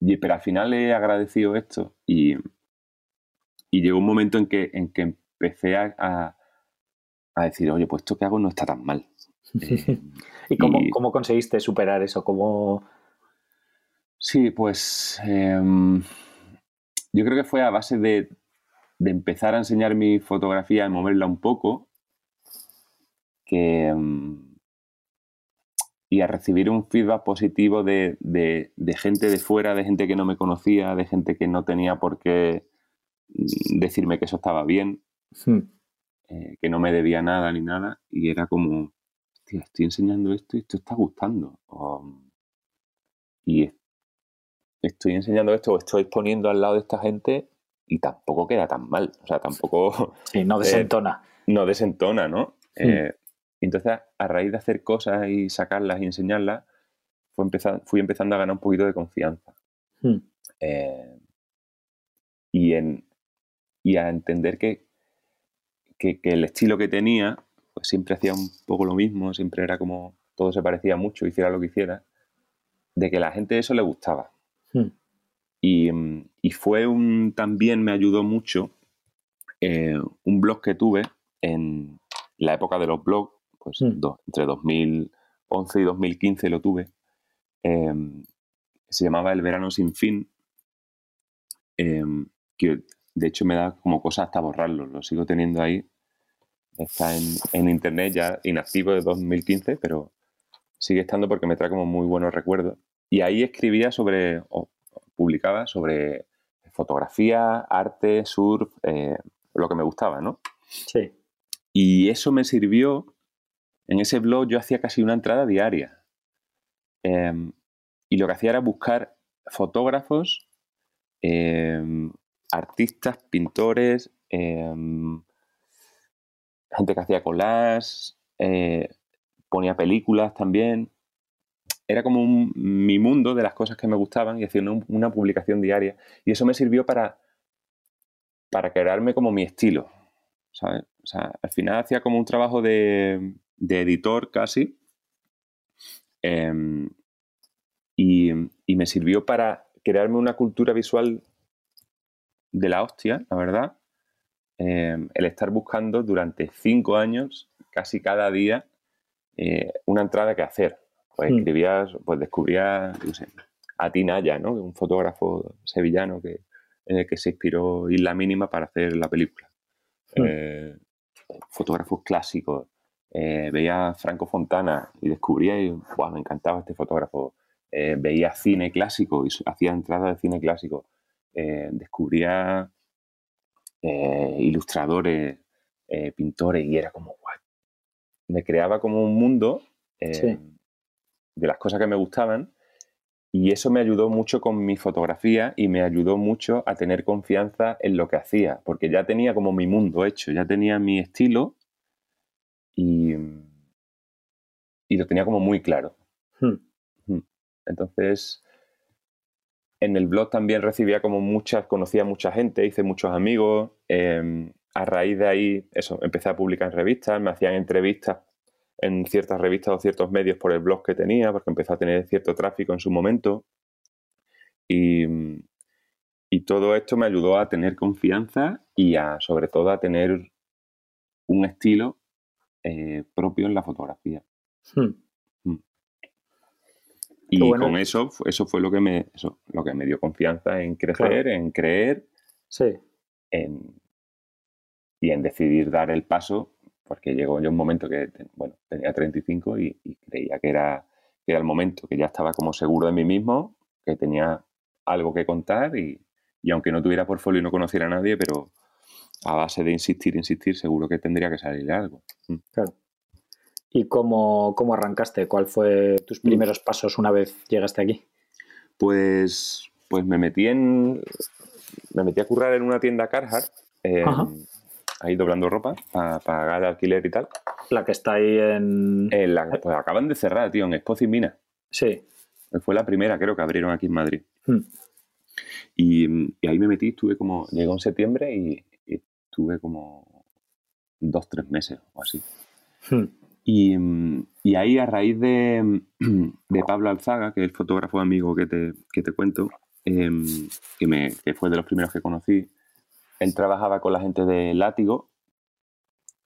Speaker 2: y, pero al final he agradecido esto y, y llegó un momento en que, en que empecé a, a, decir, oye, pues esto que hago no está tan mal.
Speaker 1: Eh, ¿Y, cómo, cómo, conseguiste superar eso? ¿Cómo...
Speaker 2: Sí, pues em, yo creo que fue a base de, de, empezar a enseñar mi fotografía y moverla un poco que, em, y a recibir un feedback positivo de, de, gente de fuera, de gente que no me conocía, de gente que no tenía por qué decirme que eso estaba bien, hmm. eh, que no me debía nada ni nada, y era como, estoy enseñando esto y esto está gustando. y estoy enseñando esto o estoy poniendo al lado de esta gente y tampoco queda tan mal, o sea, tampoco...
Speaker 1: Sí, no desentona.
Speaker 2: Eh, no desentona, ¿no? Hmm. Eh, entonces, a raíz de hacer cosas y sacarlas y enseñarlas, fue empezar, fui empezando a ganar un poquito de confianza. Hmm. Eh, y, en, y a entender que, que, el estilo que tenía, pues siempre hacía un poco lo mismo, siempre era como todo se parecía mucho, hiciera lo que hiciera, de que a la gente eso le gustaba. Hmm. Y, y, fue un, también me ayudó mucho eh, un blog que tuve en la época de los blogs, pues hmm. entre 2011 y 2015 lo tuve, em, se llamaba El verano sin fin, em, que de hecho me da como cosa hasta borrarlo, lo sigo teniendo ahí, está en, internet ya inactivo de 2015, pero sigue estando porque me trae como muy buenos recuerdos. Y ahí escribía sobre, o publicaba sobre fotografía, arte, surf, eh, lo que me gustaba, ¿no?
Speaker 1: Sí.
Speaker 2: Y eso me sirvió en ese blog yo hacía casi una entrada diaria. Em, y lo que hacía era buscar fotógrafos, em, artistas, pintores, em, gente que hacía collage, eh, ponía películas también. Era como mi mundo de las cosas que me gustaban y hacía una, publicación diaria. Y eso me sirvió para, para crearme como mi estilo. ¿sabes? O sea, al final hacía como un trabajo de, de editor casi. Em, y, me sirvió para crearme una cultura visual de la hostia, la verdad. Em, el estar buscando durante cinco años, casi cada día, eh, una entrada que hacer. Pues hmm. escribías, pues descubría, a Tinaya, ¿no? Un fotógrafo sevillano que, en el que se inspiró Isla Mínima para hacer la película. Hmm. Eh, fotógrafos clásicos, eh, veía Franco Fontana y descubría y me encantaba este fotógrafo. Veía cine clásico y hacía entradas de cine clásico. Eh, descubría ilustradores, pintores y era como, me creaba como un mundo de las cosas que me gustaban y eso me ayudó mucho con mi fotografía y me ayudó mucho a tener confianza en lo que hacía, porque ya tenía como mi mundo hecho, ya tenía mi estilo y, y lo tenía como muy claro. Hmm. Hmm. Entonces, en el blog también recibía como muchas, conocía a mucha gente, hice muchos amigos. Em, a raíz de ahí, eso, empecé a publicar en revistas, me hacían entrevistas en ciertas revistas o ciertos medios por el blog que tenía, porque empezó a tener cierto tráfico en su momento. Y, y todo esto me ayudó a tener confianza y a, sobre todo, a tener un estilo eh, propio en la fotografía. Hmm. Y con eso, eso fue lo que me, lo que me dio confianza en crecer, en creer,
Speaker 1: sí.
Speaker 2: y en decidir dar el paso, porque llegó yo un momento que, bueno, tenía 35 y, creía que era, que era el momento, que ya estaba como seguro de mí mismo, que tenía algo que contar y, y aunque no tuviera portfolio y no conociera a nadie, pero a base de insistir, insistir, seguro que tendría que salir algo.
Speaker 1: Mm. Claro. ¿Y cómo, cómo arrancaste? ¿Cuál fue tus primeros pasos una vez llegaste aquí?
Speaker 2: Pues, pues me metí en. Me metí a currar en una tienda Carhartt, eh, ahí doblando ropa para pagar alquiler y tal.
Speaker 1: La que está ahí en.
Speaker 2: pues acaban de cerrar, tío, en Expo Mina.
Speaker 1: Sí.
Speaker 2: Fue la primera, creo, que abrieron aquí en Madrid. Hmm. Y, y, ahí me metí, estuve como. Llegó en septiembre y, tuve como dos, tres meses o así. Hmm. Y, y, ahí, a raíz de, de, Pablo Alzaga, que es el fotógrafo amigo que te, que te cuento, em, que, me, que fue de los primeros que conocí, él trabajaba con la gente de Látigo,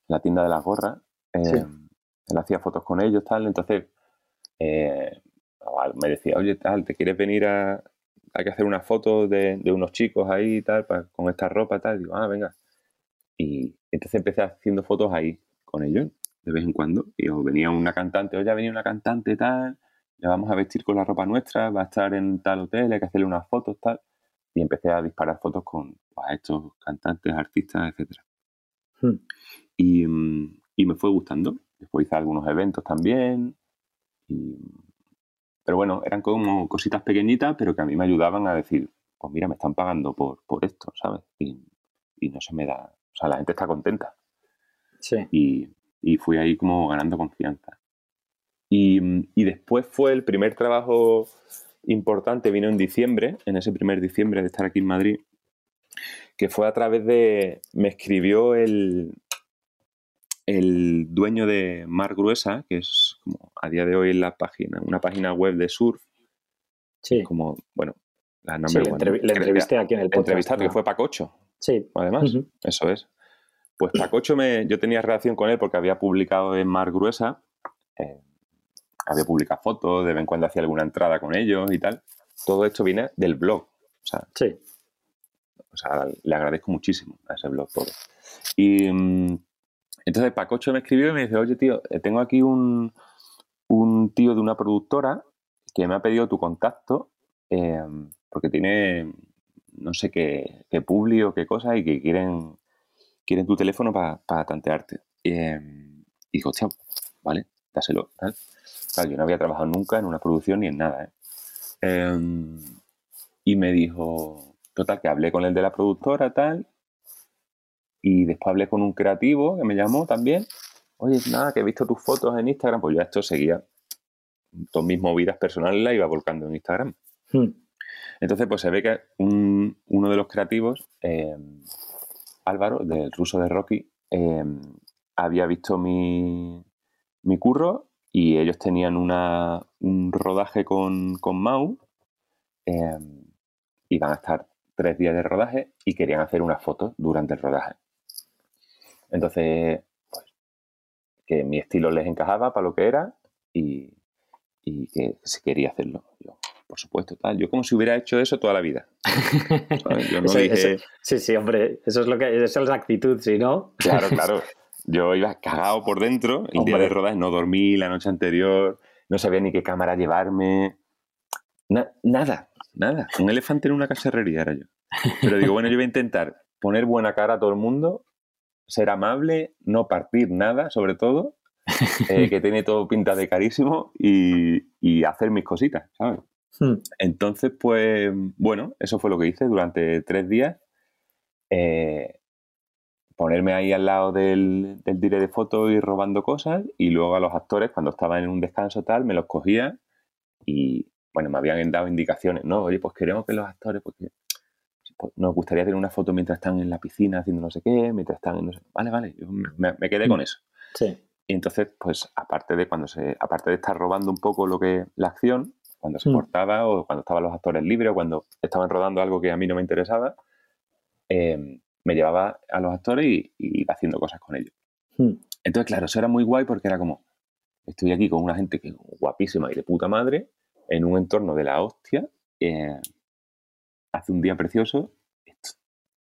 Speaker 2: la tienda de las gorras. Em, él hacía fotos con ellos, tal. Entonces, eh, me decía, oye, tal, ¿te quieres venir a, hay que hacer una foto de, de unos chicos ahí y tal, con esta ropa y tal? digo, ah, venga. Y entonces empecé haciendo fotos ahí con ellos, de vez en cuando. Y o venía una cantante, oye, ha venido una cantante tal, le vamos a vestir con la ropa nuestra, va a estar en tal hotel, hay que hacerle unas fotos, tal. Y empecé a disparar fotos con pues, estos cantantes, artistas, etc. Hmm. Y, y me fue gustando. Después hice algunos eventos también. Y, pero bueno, eran como cositas pequeñitas, pero que a mí me ayudaban a decir, pues mira, me están pagando por, por esto, ¿sabes? Y, y, no se me da, o sea, la gente está contenta.
Speaker 1: Sí.
Speaker 2: Y, y fui ahí como ganando confianza. Y, y, después fue el primer trabajo importante, vino en diciembre, en ese primer diciembre de estar aquí en Madrid, que fue a través de, me escribió el, el dueño de Mar Gruesa, que es como a día de hoy la página, una página web de surf.
Speaker 1: Sí.
Speaker 2: Como, bueno,
Speaker 1: la sí, le, entrevisté aquí en el podcast.
Speaker 2: Entrevistar, que fue Pacocho.
Speaker 1: Sí.
Speaker 2: Además, eso es. Pues Pacocho, me, yo tenía relación con él porque había publicado en Mar Gruesa, eh, había publicado fotos, de vez en cuando hacía alguna entrada con ellos y tal. Todo esto viene del blog. O sea,
Speaker 1: sí.
Speaker 2: O sea, le agradezco muchísimo a ese blog todo. Y, mm, entonces Pacocho me escribió y me dice, oye tío, eh, tengo aquí un, tío de una productora que me ha pedido tu contacto em, porque tiene no sé qué, qué publi o qué cosa y que quieren, quieren tu teléfono para tantearte. Em, y digo, hostia, vale, dáselo. Claro, yo no había trabajado nunca en una producción ni en nada. ¿eh? Em, y me dijo, total, que hablé con el de la productora, tal, y después hablé con un creativo que me llamó también. Oye, nada, que he visto tus fotos en Instagram. Pues yo esto seguía. Todas mis movidas personales las iba volcando en Instagram. Hmm. Entonces, pues se ve que uno de los creativos, eh, Álvaro, del ruso de Rocky, eh, había visto mi, mi, curro y ellos tenían una, un rodaje con, con Mau. Eh, iban a estar tres días de rodaje y querían hacer unas fotos durante el rodaje. Entonces, pues, que mi estilo les encajaba para lo que era y, que se quería hacerlo. Yo, por supuesto, tal. Yo como si hubiera hecho eso toda la vida.
Speaker 1: Yo no sí, sí, hombre, eso es lo que esa es la actitud, si no.
Speaker 2: Claro, claro. Yo iba cagado por dentro, el día de rodaje no dormí la noche anterior, no sabía ni qué cámara llevarme. nada, nada. Un elefante en una caserrería era yo. Pero digo, bueno, yo voy a intentar poner buena cara a todo el mundo ser amable, no partir nada, sobre todo, eh, que tiene todo pinta de carísimo y, hacer mis cositas, ¿sabes? Hmm. Entonces, pues, bueno, eso fue lo que hice durante tres días. Eh, ponerme ahí al lado del, del dire de fotos y robando cosas y luego a los actores, cuando estaban en un descanso tal, me los cogía y, bueno, me habían dado indicaciones, ¿no? Oye, pues queremos que los actores, pues pues, nos gustaría tener una foto mientras están en la piscina haciendo no sé qué, mientras están en no sé Vale, vale, yo me, quedé con eso.
Speaker 1: Sí.
Speaker 2: Y entonces, pues, aparte de cuando se, aparte de estar robando un poco lo que, la acción, cuando se mm. cortaba o cuando estaban los actores libres o cuando estaban rodando algo que a mí no me interesaba, em, me llevaba a los actores y, iba haciendo cosas con ellos. Mm. Entonces, claro, eso era muy guay porque era como, estoy aquí con una gente que guapísima y de puta madre, en un entorno de la hostia, eh, hace un día precioso, esto,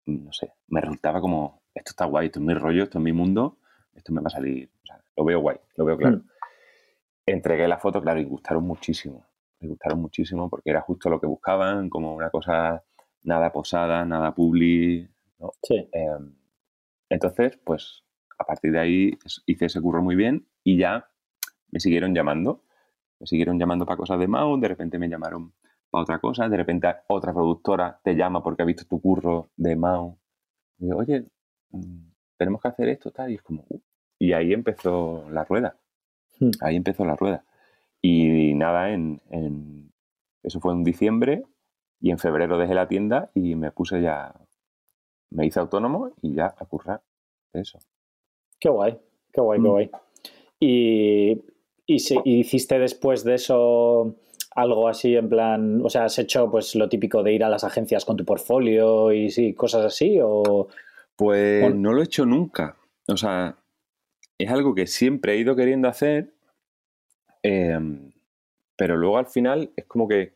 Speaker 2: no sé, me resultaba como, esto está guay, esto es mi rollo, esto es mi mundo, esto me va a salir, o sea, lo veo guay, lo veo claro. Hmm. Entregué la foto, claro, y gustaron muchísimo, me gustaron muchísimo porque era justo lo que buscaban, como una cosa nada posada, nada publi, ¿no?
Speaker 1: Sí.
Speaker 2: Em, entonces, pues, a partir de ahí hice ese curro muy bien y ya me siguieron llamando. Me siguieron llamando para cosas de Mau, de repente me llamaron para otra cosa, de repente otra productora te llama porque ha visto tu curro de Mao, y digo, oye, mm, tenemos que hacer esto, tal, y es como, uh", y ahí empezó la rueda, hmm. ahí empezó la rueda. Y nada, en, eso fue en diciembre y en febrero dejé la tienda y me puse ya, me hice autónomo y ya a currar eso.
Speaker 1: Qué guay, qué guay, qué hmm. guay. Y, y, si, hiciste después de eso algo así en plan, o sea, has hecho pues lo típico de ir a las agencias con tu portfolio y sí, cosas así o...
Speaker 2: Pues no lo he hecho nunca. O sea, es algo que siempre he ido queriendo hacer, em, pero luego al final es como que,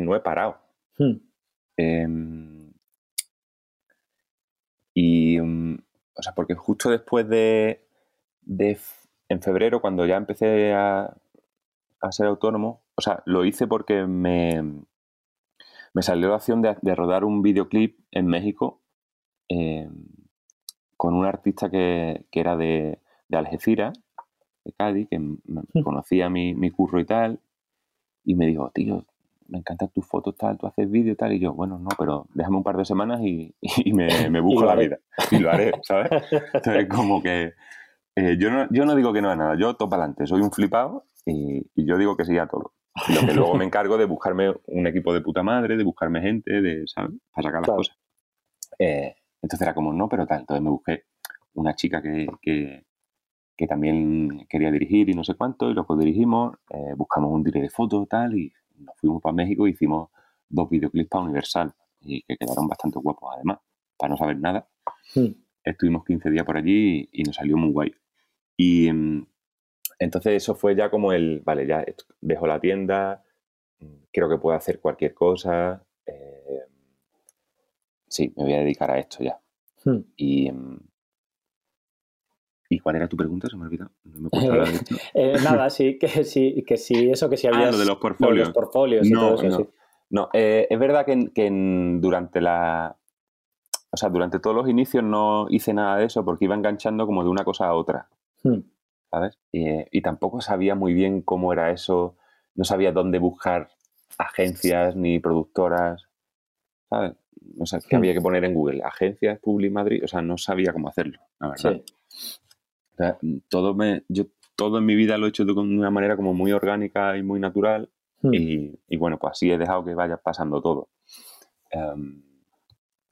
Speaker 2: no he parado. Hmm. Em, y, mm, o sea, porque justo después de, en febrero, cuando ya empecé a, ser autónomo, o sea, lo hice porque me, me salió la opción de, rodar un videoclip en México em, con un artista que, era de, Algeciras, de Cádiz, que conocía mi, mi curro y tal, y me dijo, tío, me encantan tus fotos, tal, tú haces vídeo, tal, y yo, bueno, no, pero déjame un par de semanas y, me, busco la vida. Y lo haré, ¿sabes? Entonces, como que eh, yo, no, yo no digo que no a nada, yo topo adelante, soy un flipado y, yo digo que sí a todo. Lo que luego me encargo de buscarme un equipo de puta madre, de buscarme gente, de, ¿sabes? Para sacar las cosas. Eh, entonces era como, no, pero tal. Entonces me busqué una chica que, que, también quería dirigir y no sé cuánto, y luego dirigimos, eh, buscamos un director de fotos, tal, y nos fuimos para México y hicimos dos videoclips para Universal y que quedaron bastante guapos además, para no saber nada. Estuvimos 15 días por allí y, nos salió muy guay. Y mm, entonces eso fue ya como el, vale, ya dejo la tienda, creo que puedo hacer cualquier cosa. Eh, sí, me voy a dedicar a esto ya. Y, mm, ¿Y cuál era tu pregunta? Se me ha olvidado.
Speaker 1: Eh, nada, sí, que sí, que sí, eso que sí había.
Speaker 2: Ah, lo de los portfolios.
Speaker 1: los portfolios y todo eso,
Speaker 2: no. Eh, es verdad que, durante la. O sea, durante todos los inicios no hice nada de eso porque iba enganchando como de una cosa a otra. Hmm. ¿Sabes? Y, tampoco sabía muy bien cómo era eso. No sabía dónde buscar agencias ni productoras. ¿Sabes? No sé, qué hmm. había que poner en Google. Agencias, Public Madrid. O sea, no sabía cómo hacerlo, la verdad todo, me, yo todo en mi vida lo he hecho de una manera como muy orgánica y muy natural. Hmm. Y, bueno, pues así he dejado que vaya pasando todo. Em,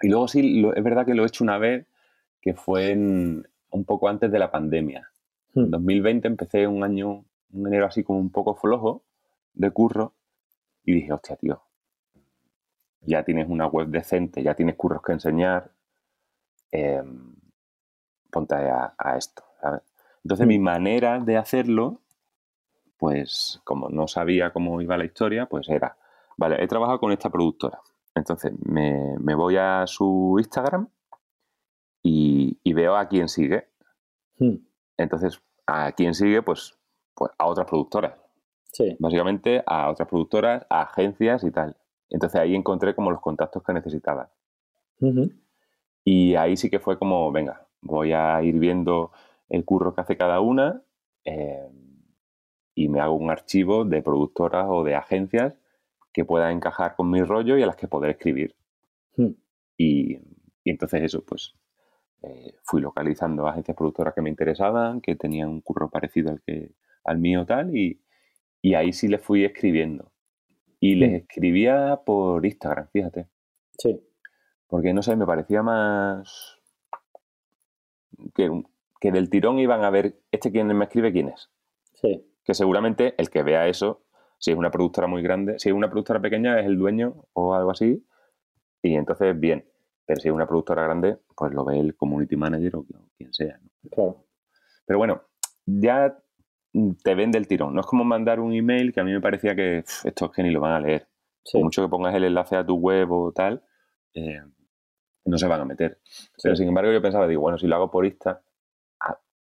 Speaker 2: y luego sí, es verdad que lo he hecho una vez que fue un poco antes de la pandemia. Hmm. En 2020 empecé un año, un enero así como un poco flojo de curro y dije, hostia, tío, ya tienes una web decente, ya tienes curros que enseñar, em, ponte a, esto. Entonces mi mm. manera de hacerlo, pues como no sabía cómo iba la historia, pues era, vale, he trabajado con esta productora. Entonces me, voy a su Instagram y, veo a quién sigue. Mm. Entonces, a quién sigue, pues, pues a otras productoras. Sí. Básicamente a otras productoras, a agencias y tal. Entonces ahí encontré como los contactos que necesitaba. Y ahí sí que fue como, venga, voy a ir viendo el curro que hace cada una eh, y me hago un archivo de productoras o de agencias que pueda encajar con mi rollo y a las que poder escribir. Hmm. Y, entonces eso, pues eh, fui localizando agencias productoras que me interesaban, que tenían un curro parecido al, que, al mío tal, y, ahí sí les fui escribiendo. Y les hmm. escribía por Instagram, fíjate.
Speaker 1: Sí.
Speaker 2: Porque no sé, me parecía más que que del tirón iban a ver, este quien me escribe, quién es.
Speaker 1: Sí.
Speaker 2: Que seguramente el que vea eso, si es una productora muy grande, si es una productora pequeña, es el dueño o algo así, y entonces bien. Pero si es una productora grande, pues lo ve el community manager o quien sea.
Speaker 1: Claro.
Speaker 2: Pero bueno, ya te vende el tirón. No es como mandar un email que a mí me parecía que esto es que ni lo van a leer. Por mucho que pongas el enlace a tu web o tal, eh, no se van a meter. Pero sin embargo yo pensaba, digo, bueno, si lo hago por Insta,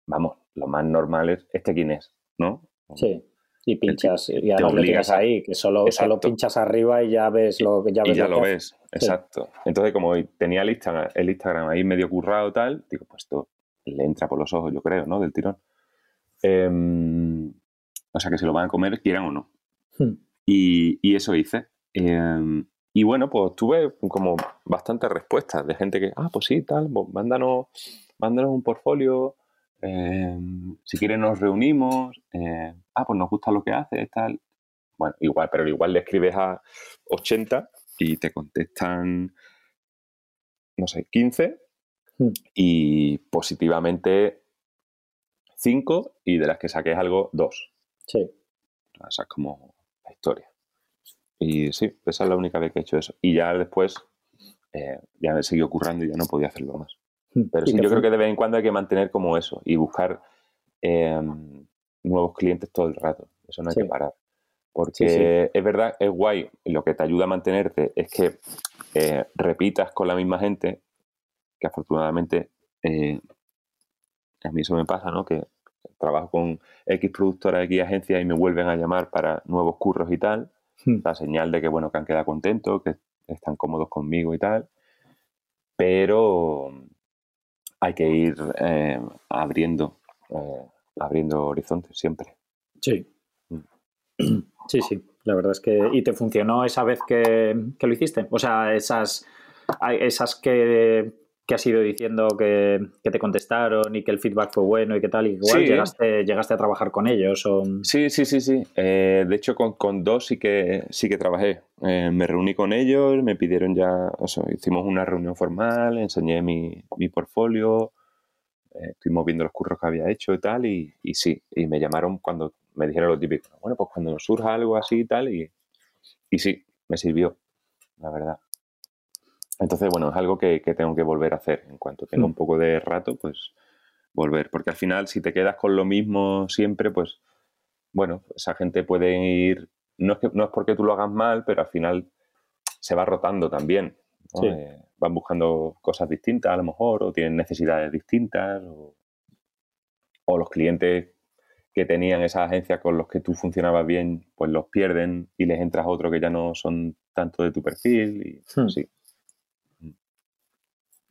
Speaker 2: vamos, lo más normal es este quién es, ¿no?
Speaker 1: Sí. Y pinchas, y ahora lo tienes ahí, que solo, solo pinchas arriba y ya ves lo que ya ves.
Speaker 2: Y ya lo, ves, exacto. Entonces, como tenía el Instagram, el Instagram ahí medio currado tal, digo, pues esto le entra por los ojos, yo creo, ¿no? Del tirón. Em, o sea que se lo van a comer, quieran o no. Hmm. Y, eso hice. Em, y bueno, pues tuve como bastantes respuestas de gente que, ah, pues sí, tal, pues mándanos, mándanos un portfolio, Em, si quieres nos reunimos, eh, ah, pues nos gusta lo que haces, tal. Bueno, igual, pero igual le escribes a 80 y te contestan, no sé, 15 hmm. y positivamente cinco y de las que saques algo, dos.
Speaker 1: Sí.
Speaker 2: Esa es como la historia. Y sí, esa es la única vez que he hecho eso. Y ya después eh, ya me siguió currando y ya no podía hacerlo más.
Speaker 1: Hmm.
Speaker 2: Pero
Speaker 1: ¿Y
Speaker 2: sí, yo creo que de vez en cuando hay que mantener como eso y buscar eh, nuevos clientes todo el rato. Eso no hay
Speaker 1: Sí.
Speaker 2: que parar. Porque
Speaker 1: Sí, sí.
Speaker 2: es verdad, es guay. Lo que te ayuda a mantenerte es que eh, repitas con la misma gente, que afortunadamente eh, a mí eso me pasa, ¿no? Que trabajo con X productora, X agencia y me vuelven a llamar para nuevos curros y tal.
Speaker 1: Hmm.
Speaker 2: La señal de que, bueno, que han quedado contentos, que están cómodos conmigo y tal. Pero hay que ir eh, abriendo, eh, abriendo horizontes siempre.
Speaker 1: Sí.
Speaker 2: Mm.
Speaker 1: Sí, sí. La verdad es que. ¿Y te funcionó esa vez que, que lo hiciste? O sea, esas, esas que, que has ido diciendo que, que te contestaron y que el feedback fue bueno y que tal, y igual
Speaker 2: Sí.
Speaker 1: llegaste, llegaste a trabajar con ellos. O...
Speaker 2: Sí, sí, sí, sí. Eh, de hecho, con, con dos sí que sí que trabajé. Eh, me reuní con ellos, me pidieron ya, o sea, hicimos una reunión formal, enseñé mi, mi portfolio, eh, estuvimos viendo los curros que había hecho y tal, y, y sí, y me llamaron cuando me dijeron lo típico, bueno, pues cuando nos surja algo así y tal, y, y sí, me sirvió, la verdad. Entonces, bueno, es algo que, que tengo que volver a hacer. En cuanto tenga
Speaker 1: Mm.
Speaker 2: un poco de rato, pues volver. Porque al final, si te quedas con lo mismo siempre, pues, bueno, esa gente puede ir. No es, que, no es porque tú lo hagas mal, pero al final se va rotando también. ¿no?
Speaker 1: Sí.
Speaker 2: Eh, van buscando cosas distintas a lo mejor, o tienen necesidades distintas, o, o los clientes que tenían esas agencias con los que tú funcionabas bien, pues los pierden y les entras a otro que ya no son tanto de tu perfil. Y
Speaker 1: Hmm.
Speaker 2: sí.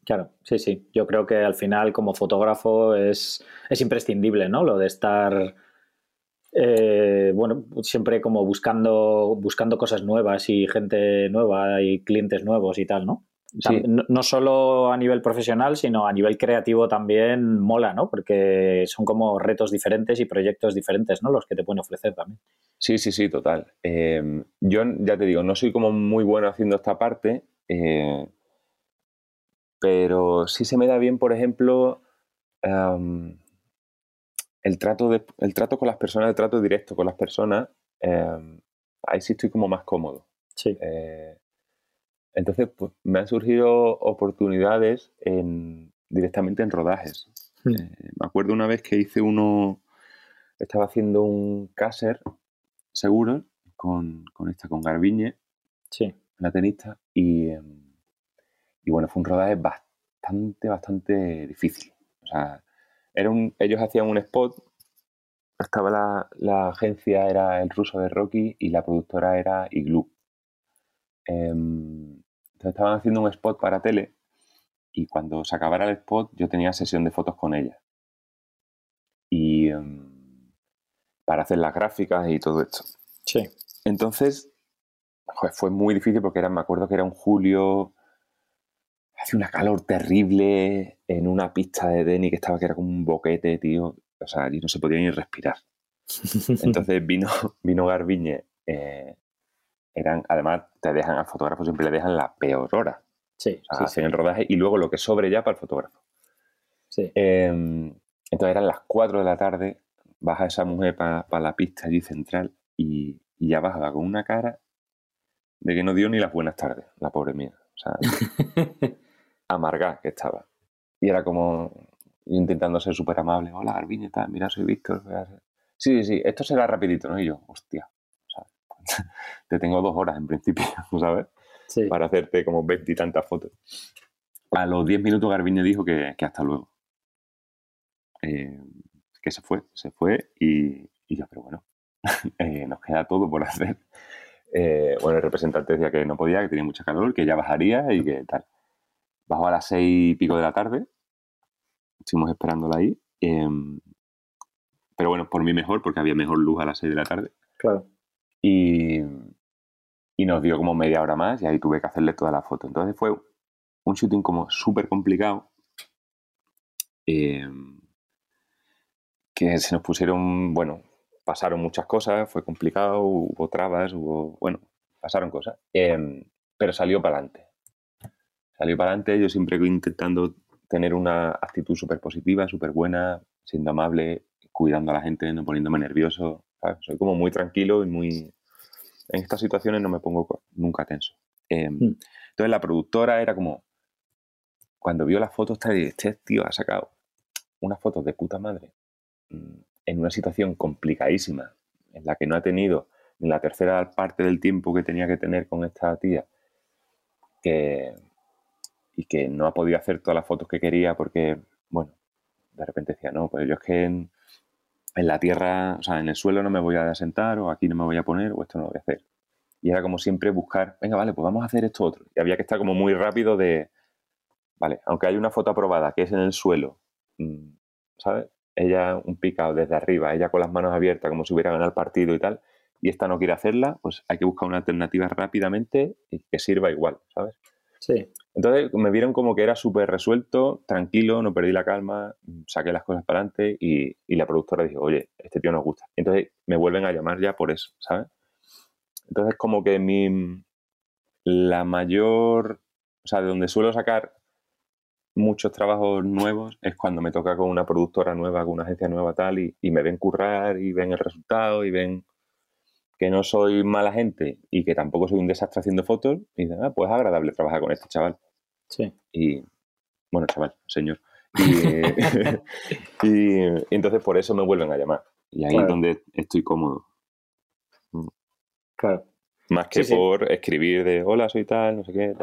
Speaker 1: Claro, sí, sí. Yo creo que al final, como fotógrafo, es, es imprescindible, ¿no? Lo de estar, eh, bueno, siempre como buscando, buscando cosas nuevas y gente nueva y clientes nuevos y tal, ¿no?
Speaker 2: Sí.
Speaker 1: No solo a nivel profesional, sino a nivel creativo también mola, ¿no? Porque son como retos diferentes y proyectos diferentes, ¿no? Los que te pueden ofrecer también.
Speaker 2: Sí, sí, sí, total. Eh, yo ya te digo, no soy como muy bueno haciendo esta parte, eh, pero sí se me da bien, por ejemplo, em, el, trato de, el trato con las personas, el trato directo con las personas. em, ahí sí estoy como más cómodo.
Speaker 1: Sí.
Speaker 2: Eh, entonces, pues, me han surgido oportunidades en, directamente en rodajes.
Speaker 1: Hmm.
Speaker 2: Eh, me acuerdo una vez que hice uno, estaba haciendo un caser seguro con, con esta, con Garbiñe,
Speaker 1: Sí.
Speaker 2: la tenista, y, em, y bueno, fue un rodaje bastante, bastante difícil. O sea, era un, ellos hacían un spot, estaba la, la agencia, era el ruso de Rocky y la productora era Igloo. Em, entonces estaban haciendo un spot para tele y cuando se acabara el spot yo tenía sesión de fotos con ella. Y em, para hacer las gráficas y todo esto.
Speaker 1: Sí.
Speaker 2: Entonces, fue muy difícil porque era, me acuerdo que era un julio, hacía una calor terrible en una pista de Denny que estaba que era como un boquete, tío. O sea, allí no se podía ni respirar. Entonces vino, vino Garbiñe. eh, eran, además, te dejan al fotógrafo, siempre le dejan la peor hora.
Speaker 1: sí,
Speaker 2: O sea,
Speaker 1: sí,
Speaker 2: hacen el rodaje y luego lo que sobre ya para el fotógrafo.
Speaker 1: sí.
Speaker 2: Eh, entonces eran las 4 de la tarde, baja esa mujer para la pista allí central y, y ya bajaba con una cara de que no dio ni las buenas tardes, la pobre mía. O sea, amargada que estaba. Y era como intentando ser súper amable. Hola, Garbiñe, tal, mira, soy Víctor. voy a hacer-". Sí, sí, sí, esto será rapidito, ¿no? Y yo, hostia, te tengo dos horas en principio, ¿sabes?
Speaker 1: sí.
Speaker 2: Para hacerte como veintitantas fotos. A los 10 minutos Garbiñe dijo que, que hasta luego. Eh, que se fue, se fue y, y yo, pero bueno, eh, nos queda todo por hacer. Eh, bueno, el representante decía que no podía, que tenía mucha calor, que ya bajaría y que tal. Bajó a las seis y pico de la tarde, estuvimos esperándola ahí. em, pero bueno, por mí mejor, porque había mejor luz a las seis de la tarde.
Speaker 1: Claro.
Speaker 2: Y, y nos dio como media hora más y ahí tuve que hacerle toda la foto. Entonces fue un shooting como súper complicado. eh, que se nos pusieron, bueno, pasaron muchas cosas, fue complicado, hubo trabas, hubo, bueno, pasaron cosas. eh, pero salió para adelante. Salió para adelante, yo siempre intentando tener una actitud súper positiva, súper buena, siendo amable, cuidando a la gente, no poniéndome nervioso. Soy como muy tranquilo y muy... En estas situaciones no me pongo nunca tenso. Em, mm. Entonces la productora era como, cuando vio las fotos, este tío ha sacado unas fotos de puta madre mm, en una situación complicadísima, en la que no ha tenido ni la tercera parte del tiempo que tenía que tener con esta tía, que, y que no ha podido hacer todas las fotos que quería porque, bueno, de repente decía, no, pues yo es que en, la tierra, o sea, en el suelo no me voy a sentar, o aquí no me voy a poner, o esto no lo voy a hacer. Y era como siempre buscar, venga, vale, pues vamos a hacer esto otro. Y había que estar como muy rápido de, vale, aunque hay una foto aprobada que es en el suelo, mm, ¿sabes? Ella un picado desde arriba, ella con las manos abiertas como si hubiera ganado el partido y tal, y esta no quiere hacerla, pues hay que buscar una alternativa rápidamente y que sirva igual, ¿sabes?
Speaker 1: Sí.
Speaker 2: Entonces me vieron como que era súper resuelto, tranquilo, no perdí la calma, saqué las cosas para adelante y, la productora dijo, oye, este tío nos gusta. Entonces me vuelven a llamar ya por eso, ¿sabes? Entonces como que mi, la mayor, o sea, de donde suelo sacar muchos trabajos nuevos es cuando me toca con una productora nueva, con una agencia nueva tal y, y me ven currar y ven el resultado y ven que no soy mala gente y que tampoco soy un desastre haciendo fotos, y ah, pues es agradable trabajar con este chaval.
Speaker 1: Sí.
Speaker 2: Y, bueno, chaval, señor. Y, entonces por eso me vuelven a llamar. Y ahí es donde estoy cómodo.
Speaker 1: Mm. Claro.
Speaker 2: Más que por escribir de hola, soy tal, no sé qué.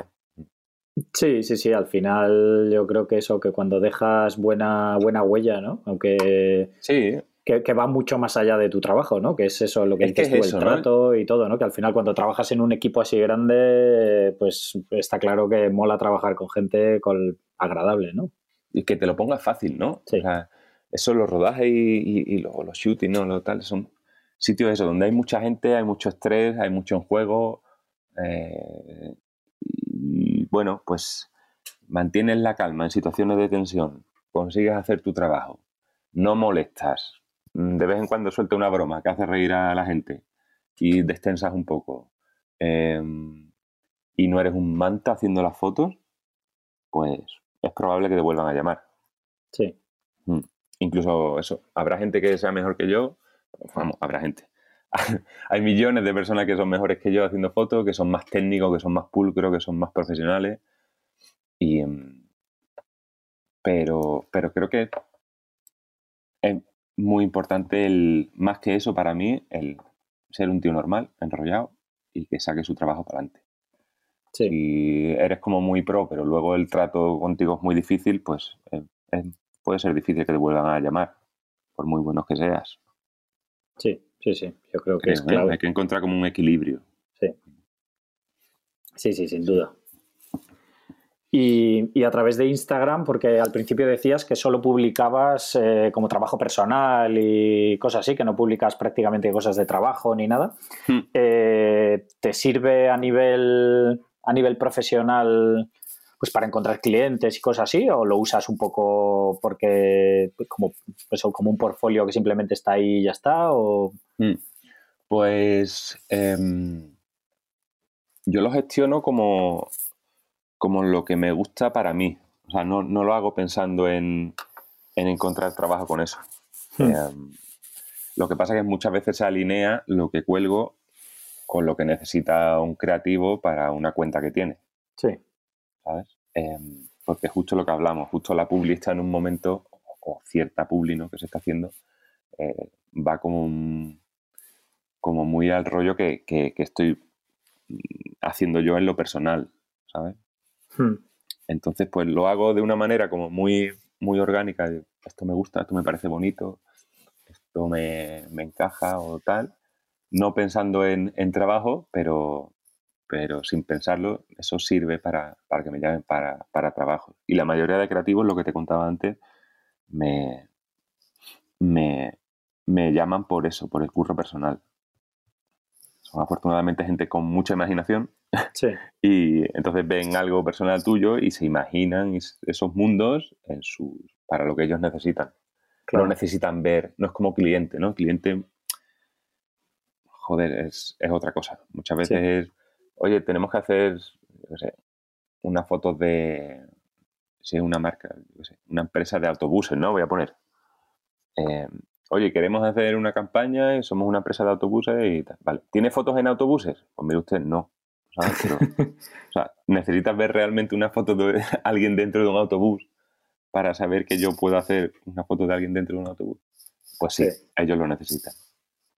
Speaker 1: Sí, sí, sí. Al final yo creo que eso, que cuando dejas buena, buena huella, ¿no? Aunque.
Speaker 2: Sí
Speaker 1: que, va mucho más allá de tu trabajo, ¿no? Que es eso lo que
Speaker 2: es dices
Speaker 1: tú, el trato y todo, ¿no? Que al final cuando trabajas en un equipo así grande, pues está claro que mola trabajar con gente con, agradable, ¿no?
Speaker 2: Y que te lo pongas fácil, ¿no?
Speaker 1: Sí.
Speaker 2: O sea, eso, los rodajes y, los, los shootings, ¿no? Lo tal, son sitios eso, donde hay mucha gente, hay mucho estrés, hay mucho en juego. Eh, y bueno, pues mantienes la calma en situaciones de tensión, consigues hacer tu trabajo, no molestas, de vez en cuando suelta una broma que hace reír a la gente y destensas un poco em, y no eres un manta haciendo las fotos, pues es probable que te vuelvan a llamar.
Speaker 1: Sí.
Speaker 2: Mm. Incluso eso, habrá gente que sea mejor que yo, vamos, habrá gente. Hay millones de personas que son mejores que yo haciendo fotos, que son más técnicos, que son más pulcros, que son más profesionales. Y, em, pero, pero creo que muy importante el, más que eso para mí, el ser un tío normal, enrollado y que saque su trabajo para adelante. Si eres como muy pro, pero luego el trato contigo es muy difícil, pues eh, puede ser difícil que te vuelvan a llamar, por muy buenos que seas.
Speaker 1: Sí, sí, sí. Yo creo que es clave.
Speaker 2: Hay que encontrar como un equilibrio.
Speaker 1: Sí. Sí, sí, sin duda. Y, a través de Instagram, porque al principio decías que solo publicabas eh, como trabajo personal y cosas así, que no publicas prácticamente cosas de trabajo ni nada. Hmm. Eh, ¿Te sirve a nivel, a nivel profesional pues para encontrar clientes y cosas así? ¿O lo usas un poco porque como, eso, como un portfolio que simplemente está ahí y ya está? O...
Speaker 2: Hmm. Pues em, yo lo gestiono como como lo que me gusta para mí. O sea, no, lo hago pensando en, encontrar trabajo con eso. Hmm. Em, lo que pasa es que muchas veces se alinea lo que cuelgo con lo que necesita un creativo para una cuenta que tiene.
Speaker 1: Sí.
Speaker 2: ¿Sabes? Em, porque justo lo que hablamos, justo la publi está en un momento, o cierta publi ¿no? que se está haciendo, eh, va como, como muy al rollo que, que, estoy haciendo yo en lo personal, ¿sabes?
Speaker 1: Hmm.
Speaker 2: Entonces, pues lo hago de una manera como muy, muy orgánica. Esto me gusta, esto me parece bonito, esto me, encaja o tal. No pensando en, trabajo, pero, pero sin pensarlo, eso sirve para, que me llamen para, trabajo. Y la mayoría de creativos, lo que te contaba antes, me, me, me llaman por eso, por el curro personal. Son afortunadamente gente con mucha imaginación y entonces ven algo personal tuyo y se imaginan esos mundos en para lo que ellos necesitan. No necesitan ver, no es como cliente, ¿no? Cliente, joder, es, otra cosa. Muchas veces es, oye, tenemos que hacer, no sé, una foto de, si una marca, una empresa de autobuses, ¿no? Voy a poner. Eh, oye, queremos hacer una campaña y somos una empresa de autobuses y tal. Vale, ¿tiene fotos en autobuses? Pues mire usted, no. O sea, necesitas ver realmente una foto de alguien dentro de un autobús para saber que yo puedo hacer una foto de alguien dentro de un autobús. Pues sí, ellos lo necesitan.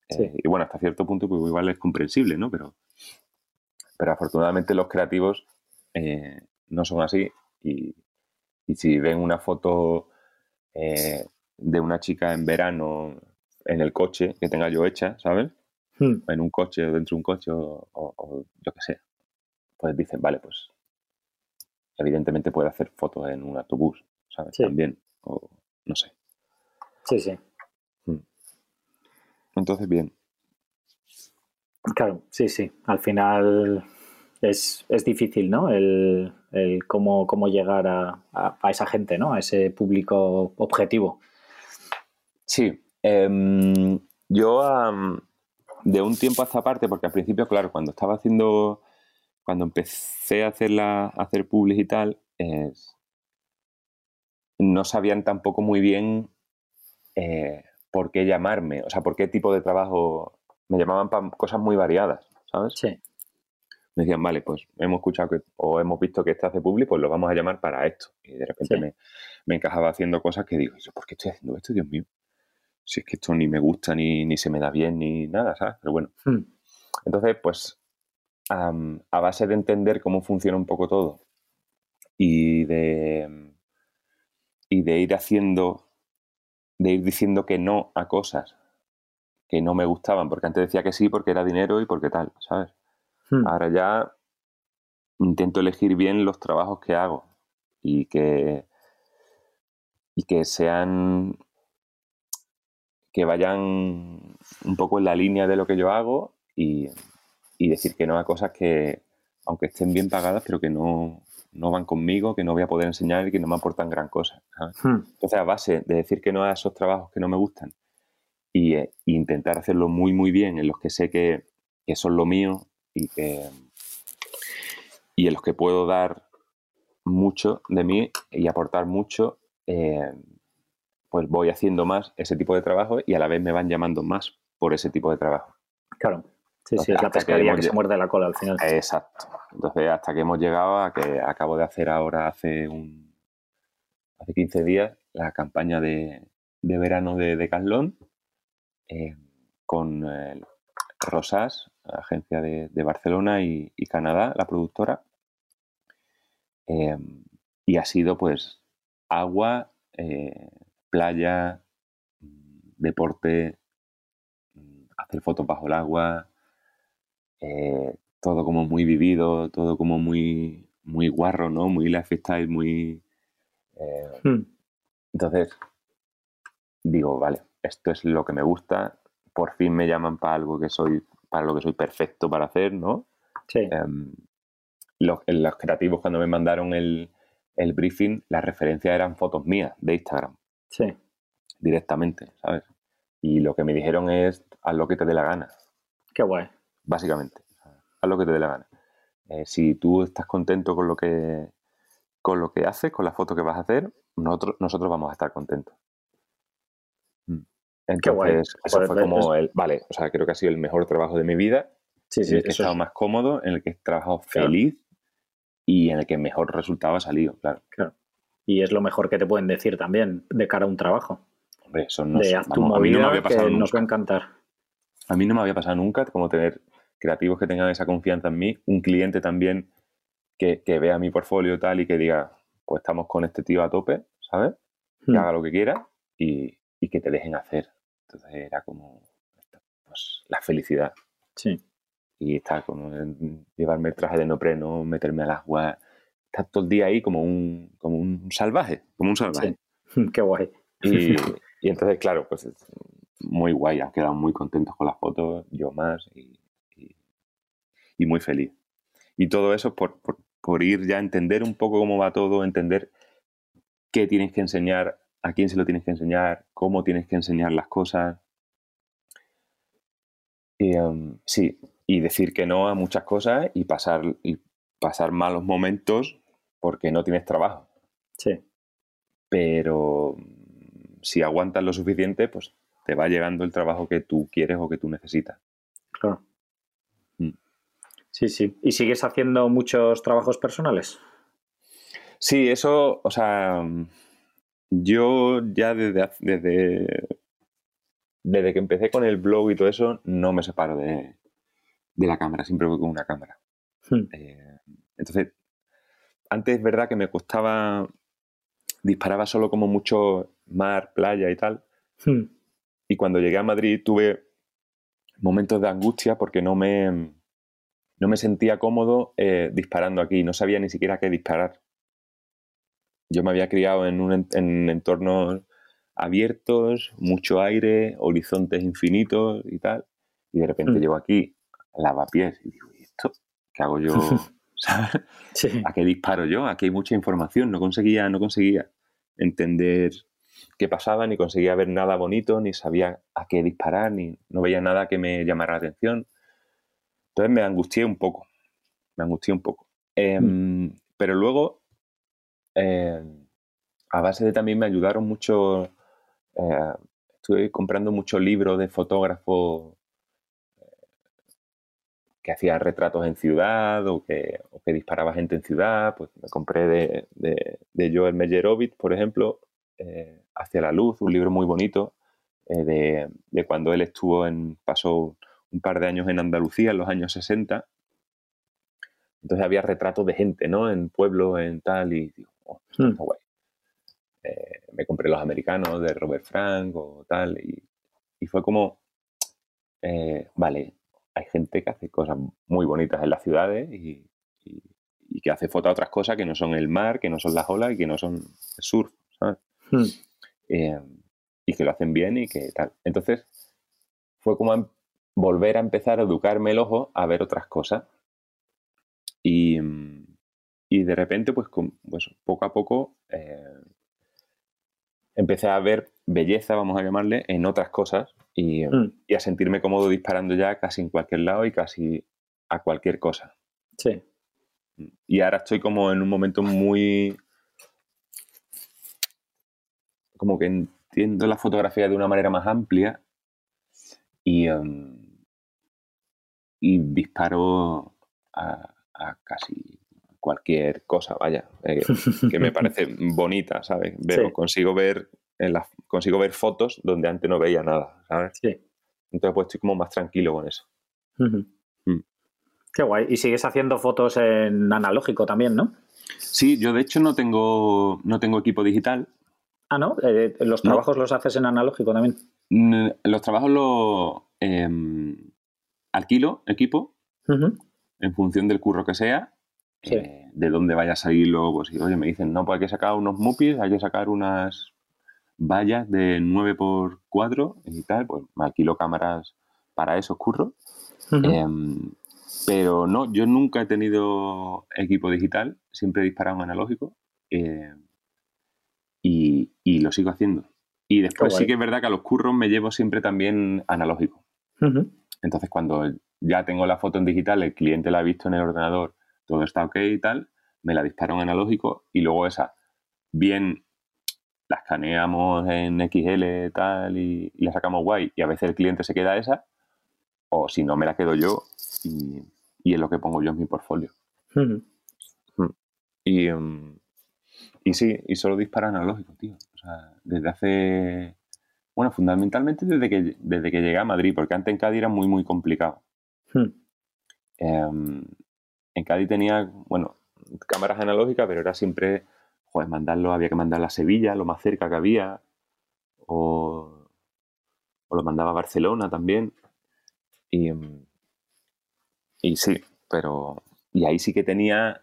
Speaker 2: Eh, y bueno, hasta cierto punto, pues igual es comprensible, ¿no? Pero, pero afortunadamente los creativos eh, no son así. Y, si ven una foto eh, de una chica en verano en el coche que tenga yo hecha, ¿sabes? Hmm. En un coche o dentro de un coche o, o, yo qué sé, pues dicen, vale, pues evidentemente puede hacer fotos en un autobús, ¿sabes? También, o no sé.
Speaker 1: Sí, sí. Hmm.
Speaker 2: Entonces, bien.
Speaker 1: Claro, sí, sí. Al final es, difícil, ¿no? El, cómo, cómo, llegar a, a, esa gente, ¿no? A ese público objetivo.
Speaker 2: Sí. Em, yo de un tiempo a esta parte, porque al principio, claro, cuando estaba haciendo, cuando empecé a hacer, la, a hacer public y tal, no sabían tampoco muy bien eh, por qué llamarme, o sea, por qué tipo de trabajo me llamaban para cosas muy variadas, ¿sabes?
Speaker 1: Sí.
Speaker 2: Me decían, vale, pues hemos escuchado que, o hemos visto que este hace public, pues lo vamos a llamar para esto. Y de repente me, me, encajaba haciendo cosas que digo, ¿yo por qué estoy haciendo esto, Dios mío? Si es que esto ni me gusta, ni, ni se me da bien, ni nada, ¿sabes? Pero bueno. Hmm. Entonces, pues, a base de entender cómo funciona un poco todo y de, y de ir haciendo, de ir diciendo que no a cosas que no me gustaban, porque antes decía que sí porque era dinero y porque tal, ¿sabes? Hmm. Ahora ya intento elegir bien los trabajos que hago y que, y que sean que vayan un poco en la línea de lo que yo hago y, y decir que no a cosas que, aunque estén bien pagadas, pero que no, no van conmigo, que no voy a poder enseñar y que no me aportan gran cosa. Hmm. Entonces, a base de decir que no a esos trabajos que no me gustan y, eh, intentar hacerlo muy, muy bien en los que sé que, son lo mío y, que, y en los que puedo dar mucho de mí y aportar mucho, eh, pues voy haciendo más ese tipo de trabajo y a la vez me van llamando más por ese tipo de trabajo.
Speaker 1: Claro. Sí, sí, es la pescaría que, se muerde la cola al final.
Speaker 2: Exacto. Entonces, hasta que hemos llegado a que acabo de hacer ahora hace un hace 15 días la campaña de, verano de Decathlon eh, con Rosas, agencia de, Barcelona y, Canadá, la productora. Eh, y ha sido pues agua, eh, playa, deporte, hacer fotos bajo el agua, eh, todo como muy vivido, todo como muy, muy guarro, ¿no? Muy lifestyle, muy... Eh, hmm. Entonces, digo, vale, esto es lo que me gusta, por fin me llaman para algo que soy, para lo que soy perfecto para hacer, ¿no?
Speaker 1: Sí.
Speaker 2: Em, los, los, creativos cuando me mandaron el, el briefing, las referencias eran fotos mías de Instagram.
Speaker 1: Sí.
Speaker 2: Directamente, ¿sabes? Y lo que me dijeron es, haz lo que te dé la gana.
Speaker 1: Qué guay
Speaker 2: básicamente. Haz lo que te dé la gana. Eh, si tú estás contento con lo que con lo que haces, con la foto que vas a hacer, nosotros, nosotros vamos a estar contentos. Mm. Entonces, eso fue como el, vale, o sea, creo que ha sido el mejor trabajo de mi vida,
Speaker 1: sí, sí,
Speaker 2: en el que he estado más cómodo, en el que he trabajado feliz y en el que mejor resultado ha salido, claro.
Speaker 1: claro. Y es lo mejor que te pueden decir también de cara a un trabajo.
Speaker 2: Hombre, eso no,
Speaker 1: de haz tu a mí no me había pasado que nos va a encantar.
Speaker 2: A mí no me había pasado nunca como tener creativos que tengan esa confianza en mí, un cliente también que, vea mi portfolio tal y que diga, pues estamos con este tío a tope, ¿sabes? Que hmm. haga lo que quiera y, que te dejen hacer. Entonces era como pues, la felicidad.
Speaker 1: Sí.
Speaker 2: Y está como llevarme el traje de neopreno, meterme al agua, estar todo el día ahí como un, como un salvaje, como un salvaje.
Speaker 1: Qué guay.
Speaker 2: Y, y, entonces, claro, pues muy guay, han quedado muy contentos con las fotos, yo más, y, y muy feliz. Y todo eso por, por, ir ya a entender un poco cómo va todo, entender qué tienes que enseñar, a quién se lo tienes que enseñar, cómo tienes que enseñar las cosas. Y, em, sí, y decir que no a muchas cosas y pasar, y pasar malos momentos porque no tienes trabajo.
Speaker 1: Sí.
Speaker 2: Pero si aguantas lo suficiente, pues te va llegando el trabajo que tú quieres o que tú necesitas.
Speaker 1: Claro.
Speaker 2: Mm.
Speaker 1: Sí, sí. ¿Y sigues haciendo muchos trabajos personales?
Speaker 2: Sí, eso, o sea, yo ya desde, desde, desde que empecé con el blog y todo eso, no me separo de, de la cámara, siempre voy con una cámara.
Speaker 1: Hmm.
Speaker 2: Eh, entonces, antes es verdad que me costaba, disparaba solo como mucho mar, playa y tal,
Speaker 1: Hmm.
Speaker 2: y cuando llegué a Madrid tuve momentos de angustia porque no me, no me sentía cómodo eh, disparando aquí, no sabía ni siquiera qué disparar. Yo me había criado en, un, en- en entornos abiertos, mucho aire, horizontes infinitos y tal, y de repente
Speaker 1: Mm.
Speaker 2: llego aquí, lavapiés, y digo, ¿y esto? ¿Qué hago yo? ¿Sabes?
Speaker 1: Sí.
Speaker 2: ¿A qué disparo yo? Aquí hay mucha información, no conseguía, no conseguía entender qué pasaba, ni conseguía ver nada bonito, ni sabía a qué disparar, ni no veía nada que me llamara la atención. Entonces me angustié un poco, me angustié un poco. Em, Pero luego, eh, a base de también me ayudaron mucho, eh, estuve comprando muchos libros de fotógrafos que hacía retratos en ciudad o que, o que disparaba gente en ciudad. Pues me compré de, de, de Joel Meyerovitz, por ejemplo, eh, Hacia la luz, un libro muy bonito eh, de, de cuando él estuvo en, pasó un par de años en Andalucía en los años 60. Entonces había retratos de gente, ¿no? En pueblos, en tal, y digo, oh,
Speaker 1: Hmm.
Speaker 2: está guay. Eh, me compré los americanos de Robert Frank o tal, y, y fue como, vale, hay gente que hace cosas muy bonitas en las ciudades y, y- y que hace fotos a otras cosas que no son el mar, que no son las olas y que no son el surf, ¿sabes?
Speaker 1: Hmm.
Speaker 2: Eh, y que lo hacen bien y que tal. Entonces, fue como em- volver a empezar a educarme el ojo a ver otras cosas. Y, y de repente, pues, con- pues poco a poco eh, empecé a ver belleza, vamos a llamarle, en otras cosas y,
Speaker 1: Hmm.
Speaker 2: y a sentirme cómodo disparando ya casi en cualquier lado y casi a cualquier cosa.
Speaker 1: Sí.
Speaker 2: Y ahora estoy como en un momento muy... como que entiendo la fotografía de una manera más amplia y, em, y disparo a, a casi cualquier cosa, vaya, eh, que me parece bonita, ¿sabes? Veo,
Speaker 1: Sí.
Speaker 2: consigo ver en las, consigo ver fotos donde antes no veía nada, ¿sabes?
Speaker 1: Sí.
Speaker 2: Entonces pues estoy como más tranquilo con eso. Mm.
Speaker 1: Qué guay. Y sigues haciendo fotos en analógico también, ¿no?
Speaker 2: Sí, yo de hecho no tengo, no tengo equipo digital,
Speaker 1: Ah, ¿no? Eh, los
Speaker 2: No.
Speaker 1: trabajos los haces en analógico también.
Speaker 2: Mm, Los trabajos los em, alquilo equipo en función del curro que sea,
Speaker 1: Sí.
Speaker 2: eh, de dónde vaya a salir luego. Pues, si, oye, me dicen, no, pues hay que sacar unos mupis, hay que sacar unas vallas de 9x4 y tal, pues me alquilo cámaras para esos curros. Em, pero no, yo nunca he tenido equipo digital, siempre he disparado en analógico eh, y, y lo sigo haciendo. Y después sí que es verdad que a los curros me llevo siempre también analógico. Entonces cuando ya tengo la foto en digital, el cliente la ha visto en el ordenador, todo está ok y tal, me la disparo en analógico y luego esa, bien la escaneamos en XL y tal y, y la sacamos guay y a veces el cliente se queda esa o si no me la quedo yo y, y es lo que pongo yo en mi portfolio.
Speaker 1: Ujú.
Speaker 2: Y, em, y sí, y solo dispara analógico, tío. O sea, desde hace... Bueno, fundamentalmente desde que, desde que llegué a Madrid, porque antes en Cádiz era muy, muy complicado. En Cádiz tenía, bueno, cámaras analógicas, pero era siempre, joder, mandarlo, había que mandarlo a Sevilla, lo más cerca que había, o, o lo mandaba a Barcelona también. Y, y sí, pero, y ahí sí que tenía,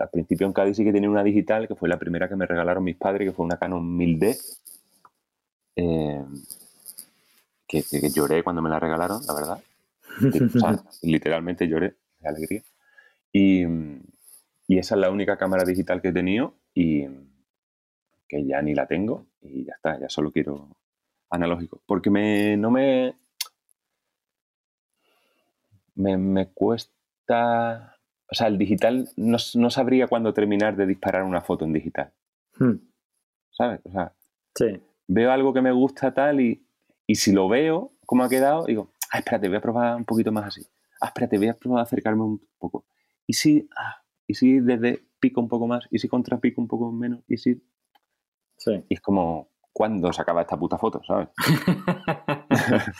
Speaker 2: al, principio en Cádiz sí que tenía una digital, que fue la primera que me regalaron mis padres, que fue una Canon 1000D, em, que, que- que lloré cuando me la regalaron, la verdad. O sea, literalmente lloré de alegría. Y, y esa es la única cámara digital que he tenido y que ya ni la tengo y ya está, ya solo quiero analógico. Porque me, no me, me, me cuesta, o sea, el digital no, no sabría cuándo terminar de disparar una foto en digital,
Speaker 1: Ujú.
Speaker 2: ¿sabes? O sea,
Speaker 1: Sí.
Speaker 2: veo algo que me gusta tal y, Y si lo veo, cómo ha quedado, digo, ah, espérate, voy a probar un poquito más así. Ah, espérate, voy a probar a acercarme un poco. Y si, ah, y si desde pico un poco más, y si contrapico un poco menos, y si...
Speaker 1: Sí.
Speaker 2: Y es como, ¿cuándo se acaba esta puta foto, sabes?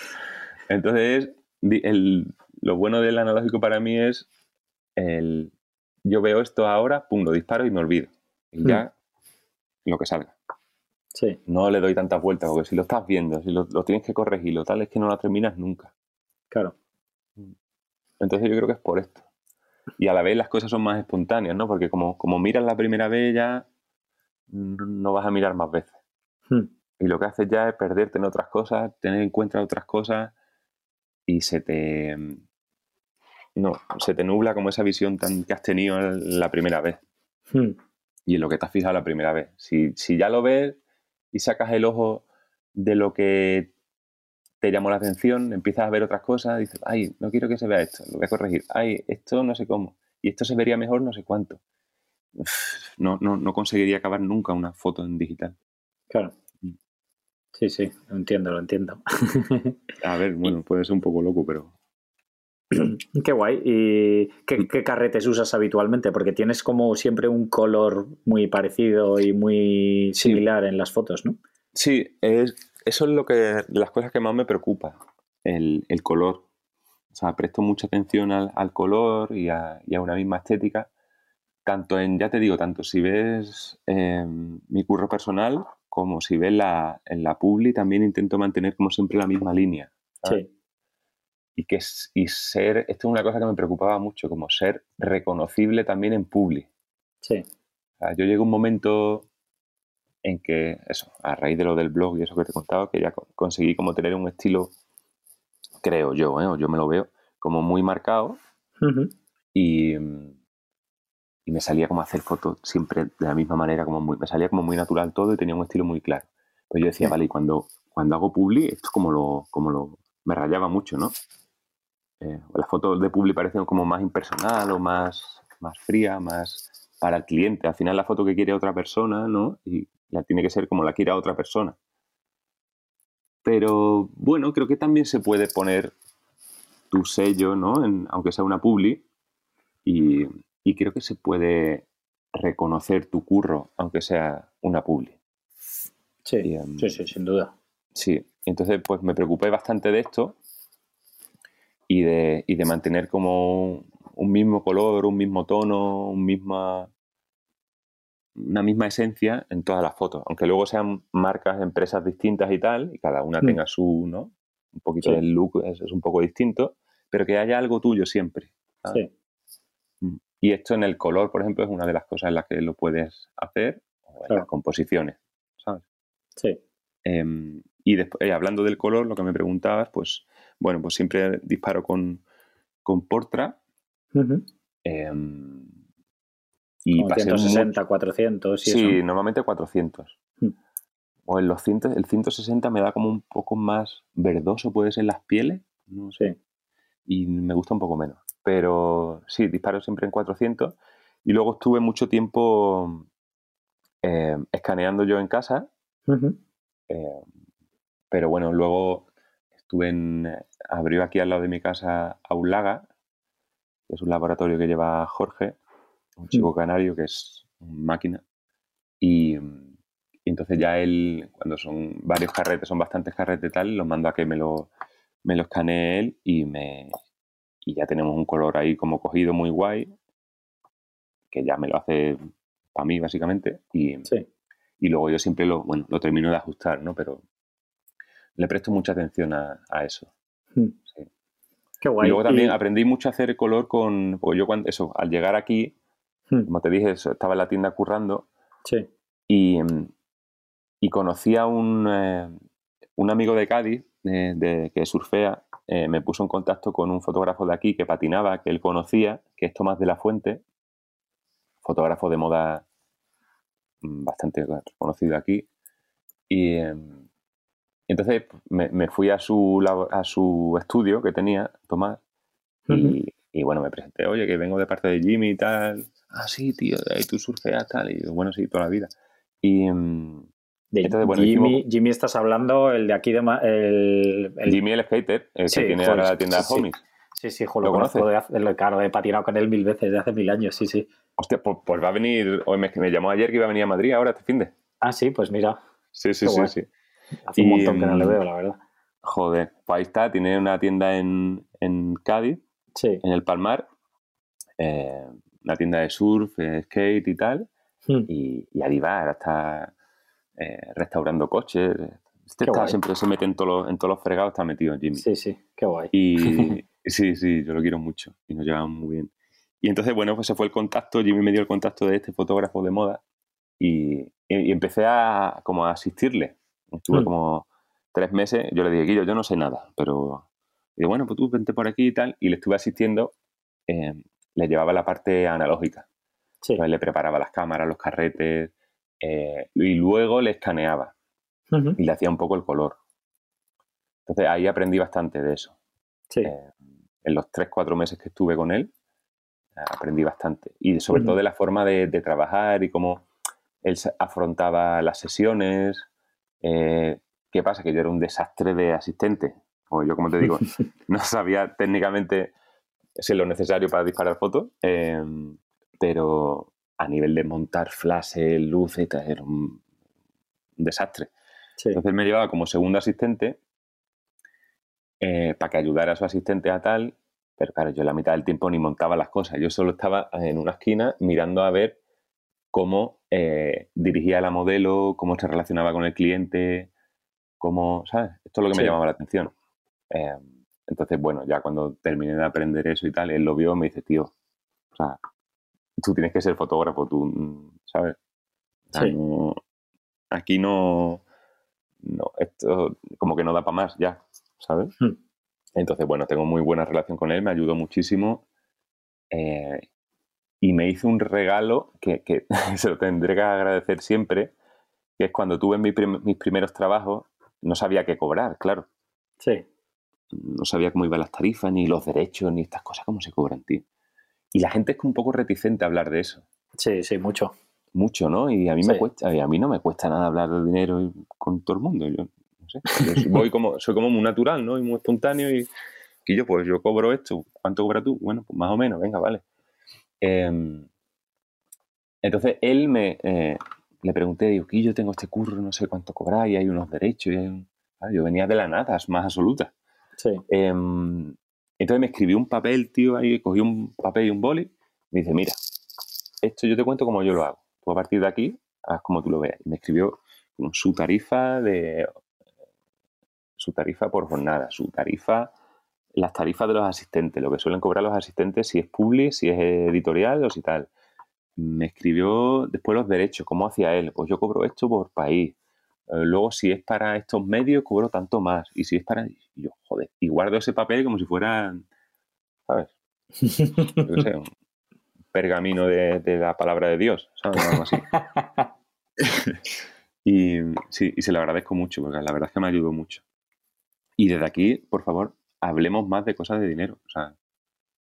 Speaker 2: Entonces, el, lo bueno del analógico para mí es el, yo veo esto ahora, pum, lo disparo y me olvido. Y ya lo que salga.
Speaker 1: Sí.
Speaker 2: No le doy tantas vueltas, porque si lo estás viendo, si lo, lo tienes que corregir, lo tal es que no lo terminas nunca.
Speaker 1: Claro.
Speaker 2: Entonces yo creo que es por esto. Y a la vez las cosas son más espontáneas, ¿no? Porque como, como miras la primera vez ya no vas a mirar más veces.
Speaker 1: Hmm.
Speaker 2: Y lo que haces ya es perderte en otras cosas, tener en cuenta otras cosas y se te no, se te nubla como esa visión tan que has tenido la primera vez.
Speaker 1: Hmm.
Speaker 2: Y en lo que te has fijado la primera vez. Si, si ya lo ves y sacas el ojo de lo que te llamó la atención, empiezas a ver otras cosas, dices, ay, no quiero que se vea esto, lo voy a corregir, ay, esto no sé cómo, y esto se vería mejor no sé cuánto. Uf, no, no, no conseguiría acabar nunca una foto en digital.
Speaker 1: Claro. Sí, sí, lo entiendo, lo entiendo.
Speaker 2: A ver, bueno, puede ser un poco loco, pero...
Speaker 1: Qué guay. ¿Y qué, qué, carretes usas habitualmente? Porque tienes como siempre un color muy parecido y muy similar sí. en las fotos, ¿no?
Speaker 2: Sí, es, eso es lo que las cosas que más me preocupa, el, el color. O sea, presto mucha atención al, al color y a, y a, una misma estética. Tanto en, ya te digo, tanto si ves eh, mi curro personal como si ves la, en la publi, también intento mantener como siempre la misma línea.
Speaker 1: ¿sabes?
Speaker 2: Sí y que y ser, esto es una cosa que me preocupaba mucho, como ser reconocible también en Publi.
Speaker 1: Sí.
Speaker 2: O sea, yo llegué a un momento en que, eso, a raíz de lo del blog y eso que te he contado, que ya conseguí como tener un estilo, creo yo, ¿eh? o yo me lo veo, como muy marcado
Speaker 1: uh -huh.
Speaker 2: y, y me salía como hacer fotos siempre de la misma manera, como muy, me salía como muy natural todo y tenía un estilo muy claro. Pues yo decía, vale, y cuando, cuando hago Publi, esto es como lo, como lo, me rayaba mucho, ¿no? Eh, las fotos de Publi parecen como más impersonal o más, más fría, más para el cliente. Al final la foto que quiere otra persona, ¿no? Y la tiene que ser como la quiera otra persona. Pero bueno, creo que también se puede poner tu sello, ¿no? En, aunque sea una Publi. Y, y, creo que se puede reconocer tu curro, aunque sea una Publi.
Speaker 1: Sí, y, um, sí, sí, sin duda.
Speaker 2: Sí, entonces pues me preocupé bastante de esto y de, y de mantener como un mismo color, un mismo tono, un misma, una misma esencia en todas las fotos, aunque luego sean marcas, empresas distintas y tal, y cada una mm. tenga su, ¿no? Un poquito sí. del look es, es, un poco distinto, pero que haya algo tuyo siempre.
Speaker 1: ¿sabes?
Speaker 2: Sí. Y esto en el color, por ejemplo, es una de las cosas en las que lo puedes hacer, o en claro. las composiciones, ¿sabes?
Speaker 1: Sí.
Speaker 2: Eh, y después, eh, hablando del color, lo que me preguntabas, pues bueno, pues siempre disparo con, con Portra.
Speaker 1: Uh -huh.
Speaker 2: eh,
Speaker 1: y Como 160, mucho... 400 y
Speaker 2: Sí,
Speaker 1: eso.
Speaker 2: normalmente 400. Uh -huh. O en los 100, el 160 me da como un poco más verdoso, puede ser las pieles. No sé. Y me gusta un poco menos. Pero sí, disparo siempre en 400. Y luego estuve mucho tiempo eh, escaneando yo en casa.
Speaker 1: Uh -huh.
Speaker 2: eh, pero bueno, luego estuve en. Abrió aquí al lado de mi casa Aulaga, que es un laboratorio que lleva Jorge, un chico mm. canario que es máquina. Y, y, entonces ya él, cuando son varios carretes, son bastantes carretes tal, los mando a que me lo, me lo escanee él y, me, y ya tenemos un color ahí como cogido muy guay, que ya me lo hace para mí básicamente. Y,
Speaker 1: sí.
Speaker 2: y luego yo siempre lo, bueno, lo termino de ajustar, ¿no? Pero le presto mucha atención a, a eso.
Speaker 1: Hmm.
Speaker 2: Sí.
Speaker 1: Qué guay.
Speaker 2: Y luego también y... aprendí mucho a hacer color con. Porque yo, cuando, eso, al llegar aquí, hmm. como te dije, estaba en la tienda currando.
Speaker 1: Sí.
Speaker 2: Y, y conocí a un, eh, un amigo de Cádiz, eh, de, que surfea, eh, me puso en contacto con un fotógrafo de aquí que patinaba, que él conocía, que es Tomás de la Fuente, fotógrafo de moda mm, bastante conocido aquí. Y. Em, entonces me, me fui a su, a su estudio que tenía, Tomás,
Speaker 1: uh -huh.
Speaker 2: y, y, bueno, me presenté, oye, que vengo de parte de Jimmy y tal. Ah, sí, tío, ahí tú surfeas tal. Y bueno, sí, toda la vida. Y, mm,
Speaker 1: De Jimmy, Jimmy, estás hablando, el de aquí de... El,
Speaker 2: Jimmy el skater, el que tiene ahora la tienda de homies.
Speaker 1: Sí, sí, lo, conozco, de claro, he patinado con él mil veces de hace mil años, sí, sí.
Speaker 2: Hostia, pues, pues va a venir, hoy me, me, llamó ayer que iba a venir a Madrid ahora este fin de.
Speaker 1: Ah, sí, pues mira.
Speaker 2: Sí, sí, sí, sí.
Speaker 1: Hace un montón que no le veo, la verdad.
Speaker 2: Joder, pues ahí está, tiene una tienda en, en Cádiz,
Speaker 1: sí.
Speaker 2: en el Palmar, eh, una tienda de surf, eh, skate y tal, hmm. y, y ahora está eh, restaurando coches. Este está, siempre se mete en todos, los, en todos los fregados, está metido Jimmy.
Speaker 1: Sí, sí, qué guay.
Speaker 2: Y sí, sí, yo lo quiero mucho y nos llevamos muy bien. Y entonces, bueno, pues se fue el contacto, Jimmy me dio el contacto de este fotógrafo de moda y, y empecé a como a asistirle. Estuve hmm. como tres meses, yo le dije, Guillo, yo no sé nada, pero y bueno, pues tú vente por aquí y tal, y le estuve asistiendo, eh, le llevaba la parte analógica. Sí. le preparaba las cámaras, los carretes, eh, y luego le escaneaba y le hacía un poco el color. Entonces ahí aprendí bastante de eso. Eh, en los tres, cuatro meses que estuve con él, aprendí bastante. Y sobre todo de la forma de, trabajar y cómo él afrontaba las sesiones. Eh, ¿Qué pasa? Que yo era un desastre de asistente. O yo, como te digo, no sabía técnicamente si lo necesario para disparar fotos, pero a nivel de montar flashes, luces, era un, desastre. Entonces me llevaba como segundo asistente eh, para que ayudara a su asistente a tal, pero claro, yo la mitad del tiempo ni montaba las cosas, yo solo estaba en una esquina mirando a ver cómo eh, dirigía la modelo, cómo se relacionaba con el cliente, cómo, ¿sabes? Esto es lo que me llamaba la atención. Eh, entonces, bueno, ya cuando terminé de aprender eso y tal, él lo vio y me dice, tío, o sea, tú tienes que ser fotógrafo, tú, ¿sabes? aquí no, no, esto como que no da para más ya, ¿sabes? Hmm. Entonces, bueno, tengo muy buena relación con él, me ayudó muchísimo eh, y me hizo un regalo que, se lo tendré que agradecer siempre, que es cuando tuve mis primeros trabajos, no sabía qué cobrar, claro.
Speaker 1: Sí.
Speaker 2: No sabía cómo iban las tarifas, ni los derechos, ni estas cosas, cómo se cobran, tío. Y la gente es un poco reticente a hablar de eso.
Speaker 1: Sí, sí, mucho.
Speaker 2: Mucho, ¿no? Y a mí me cuesta, a mí no me cuesta nada hablar de dinero con todo el mundo. Yo no sé. voy como, soy como muy natural, ¿no? Y muy espontáneo y, y yo, pues yo cobro esto. ¿Cuánto cobras tú? Bueno, pues más o menos, venga, vale. Em, entonces él me eh, le pregunté, digo, que yo tengo este curro, no sé cuánto cobrar y hay unos derechos. Y hay yo venía de la nada, más absoluta.
Speaker 1: Sí.
Speaker 2: Em, entonces me escribió un papel, tío, ahí cogí un papel y un boli. Me dice, mira, esto yo te cuento como yo lo hago. Tú a partir de aquí, haz como tú lo veas. Y me escribió su tarifa de su tarifa por jornada, su tarifa, las tarifas de los asistentes, lo que suelen cobrar los asistentes, si es public, si es editorial o si tal. Me escribió después los derechos, cómo hacía él. Pues yo cobro esto por país. Eh, luego, si es para estos medios, cobro tanto más. Y si es para. yo, joder. Y guardo ese papel como si fuera. ¿Sabes? un pergamino de, la palabra de Dios, ¿sabes? Algo así. y sí, y se lo agradezco mucho, porque la verdad es que me ayudó mucho. Y desde aquí, por favor, hablemos más de cosas de dinero. O sea,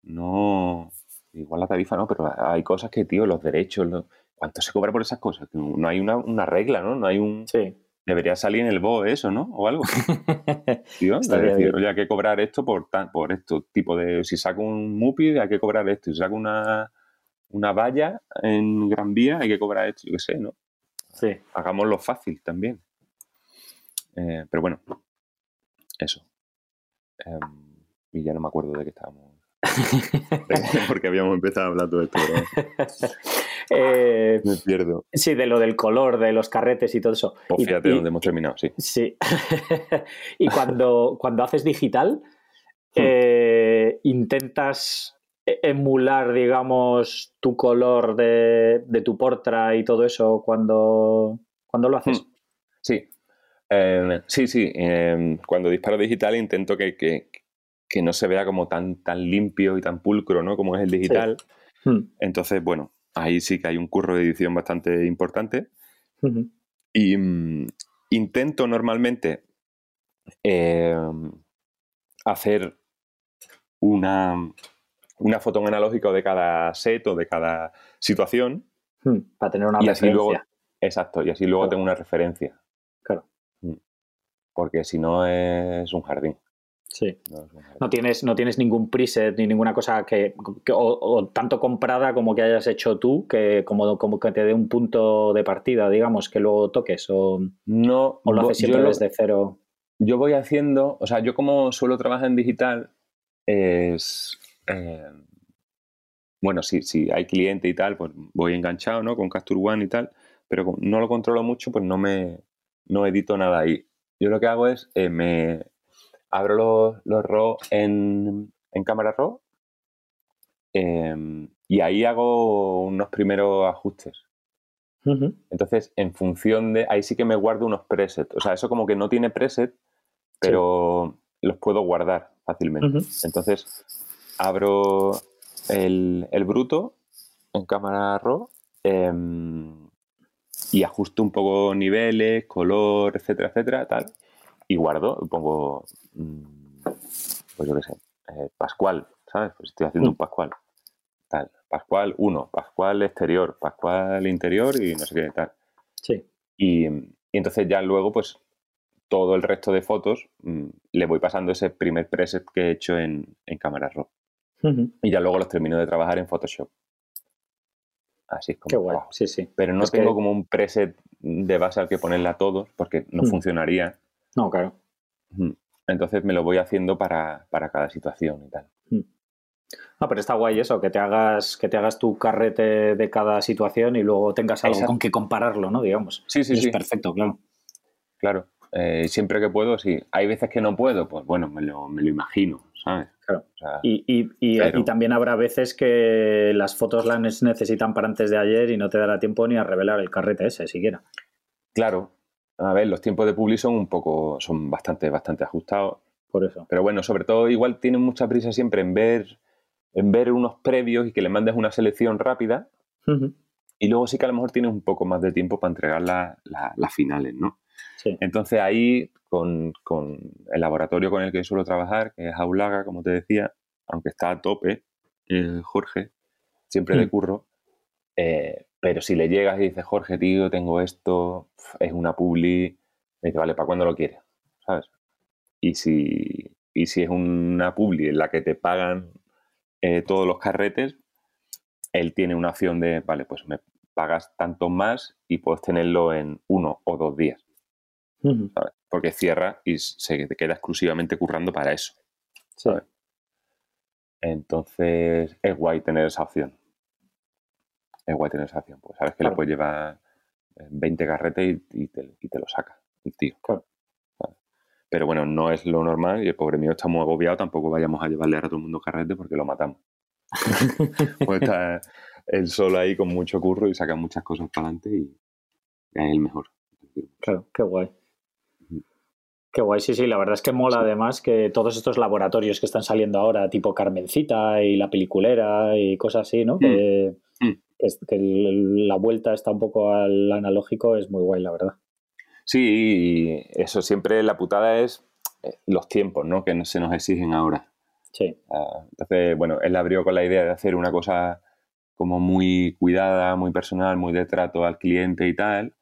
Speaker 2: no. Igual la tarifa no, pero hay cosas que, tío, los derechos, los, ¿Cuánto se cobra por esas cosas? No hay una, regla, ¿no? No hay un...
Speaker 1: Sí.
Speaker 2: Debería salir en el BOE eso, ¿no? O algo. Tío, decir, oye, hay que cobrar esto por, por esto. Tipo de, si saco un MUPI, hay que cobrar esto. Si saco una, una valla en Gran Vía, hay que cobrar esto. Yo qué sé, ¿no?
Speaker 1: Sí.
Speaker 2: Hagámoslo fácil también. Eh, pero bueno, eso. Em, y ya no me acuerdo de qué estábamos. Porque habíamos empezado hablando de esto.
Speaker 1: Eh,
Speaker 2: Me pierdo.
Speaker 1: Sí, de lo del color, de los carretes y todo eso.
Speaker 2: Pues fíjate dónde hemos terminado, sí.
Speaker 1: Sí. y cuando, cuando haces digital, hmm. eh, intentas emular, digamos, tu color de, tu portra y todo eso cuando, cuando lo haces. Hmm.
Speaker 2: Sí. Eh, sí, sí. cuando disparo digital intento que, que, no se vea como tan, tan limpio y tan pulcro, ¿no? Como es el digital. Hmm. Entonces, bueno, ahí sí que hay un curro de edición bastante importante. Y mm, intento normalmente em, hacer una, una foto analógica de cada set o de cada situación.
Speaker 1: Hmm, para tener una referencia.
Speaker 2: exacto, y así luego tengo una referencia. porque si no es un jardín.
Speaker 1: Sí. No, tienes, no tienes ningún preset ni ninguna cosa que, o, tanto comprada como que hayas hecho tú, que como, como que te dé un punto de partida, digamos, que luego toques, o,
Speaker 2: no,
Speaker 1: o lo haces siempre desde cero.
Speaker 2: Yo voy haciendo, o sea, yo como suelo trabajar en digital, es. Eh, bueno, si, si hay cliente y tal, pues voy enganchado, ¿no? Con Capture One y tal, pero no lo controlo mucho, pues no me no edito nada ahí. Yo lo que hago es, eh, me, abro los, los RAW en, en cámara RAW em, y ahí hago unos primeros ajustes. Entonces, en función de. Ahí sí que me guardo unos presets. O sea, eso como que no tiene preset, pero los puedo guardar fácilmente. Entonces, abro el, el, bruto en cámara RAW em, y ajusto un poco niveles, color, etcétera, etcétera, tal y guardo, pongo, mm, pues yo qué sé, eh, Pascual, ¿sabes? Pues estoy haciendo un mm. Pascual. Tal. Pascual 1, Pascual exterior, Pascual interior y no sé qué tal.
Speaker 1: Sí.
Speaker 2: Y, entonces ya luego, pues todo el resto de fotos mm, le voy pasando ese primer preset que he hecho en, en cámara RAW. Y ya luego los termino de trabajar en Photoshop. Así es como.
Speaker 1: Qué guay, sí, sí.
Speaker 2: Pero no tengo como un preset de base al que ponerle a todos, porque no funcionaría
Speaker 1: no, claro.
Speaker 2: Entonces me lo voy haciendo para, cada situación y tal.
Speaker 1: No, pero está guay eso, que te hagas, que te hagas tu carrete de cada situación y luego tengas algo con que compararlo, ¿no? Digamos.
Speaker 2: Sí, sí,
Speaker 1: sí.
Speaker 2: Es
Speaker 1: perfecto, claro.
Speaker 2: Claro. Eh, siempre que puedo, sí. Hay veces que no puedo, pues bueno, me lo, me lo imagino, ¿sabes?
Speaker 1: Claro. y, y, y, también habrá veces que las fotos las necesitan para antes de ayer y no te dará tiempo ni a revelar el carrete ese siquiera.
Speaker 2: Claro, a ver, los tiempos de Publi son un poco, son bastante, bastante ajustados.
Speaker 1: Por eso.
Speaker 2: Pero bueno, sobre todo igual tienen mucha prisa siempre en ver, en ver unos previos y que le mandes una selección rápida. Y luego sí que a lo mejor tienes un poco más de tiempo para entregar las finales, ¿no?
Speaker 1: Sí.
Speaker 2: Entonces ahí, con, el laboratorio con el que suelo trabajar, que es Aulaga, como te decía, aunque está a tope, eh, Jorge, siempre de mm. curro, eh, pero si le llegas y dices, Jorge, tío, tengo esto, es una publi, me dice, vale, ¿para cuándo lo quieres? ¿Sabes? Y si, y si es una publi en la que te pagan eh, todos los carretes, él tiene una opción de, vale, pues me pagas tanto más y puedes tenerlo en uno o dos días. ¿sabes? Porque cierra y se te queda exclusivamente currando para eso. ¿sabes? Entonces es guay tener esa opción es guay tener esa acción. Pues sabes que le puedes llevar 20 carretes y, te, lo saca el tío. Pero bueno, no es lo normal y el pobre mío está muy agobiado. Tampoco vayamos a llevarle a todo el mundo carrete porque lo matamos. pues está él solo ahí con mucho curro y saca muchas cosas para adelante y es el mejor.
Speaker 1: Claro, qué guay. Qué guay, sí, sí, la verdad es que mola además que todos estos laboratorios que están saliendo ahora, tipo Carmencita y la peliculera y cosas así, ¿no? Mm. Que, la vuelta está un poco al analógico es muy guay, la verdad.
Speaker 2: Sí, eso siempre la putada es eh, los tiempos, ¿no? Que se nos exigen ahora.
Speaker 1: Sí.
Speaker 2: Ah, entonces, bueno, él abrió con la idea de hacer una cosa como muy cuidada, muy personal, muy de trato al cliente y tal,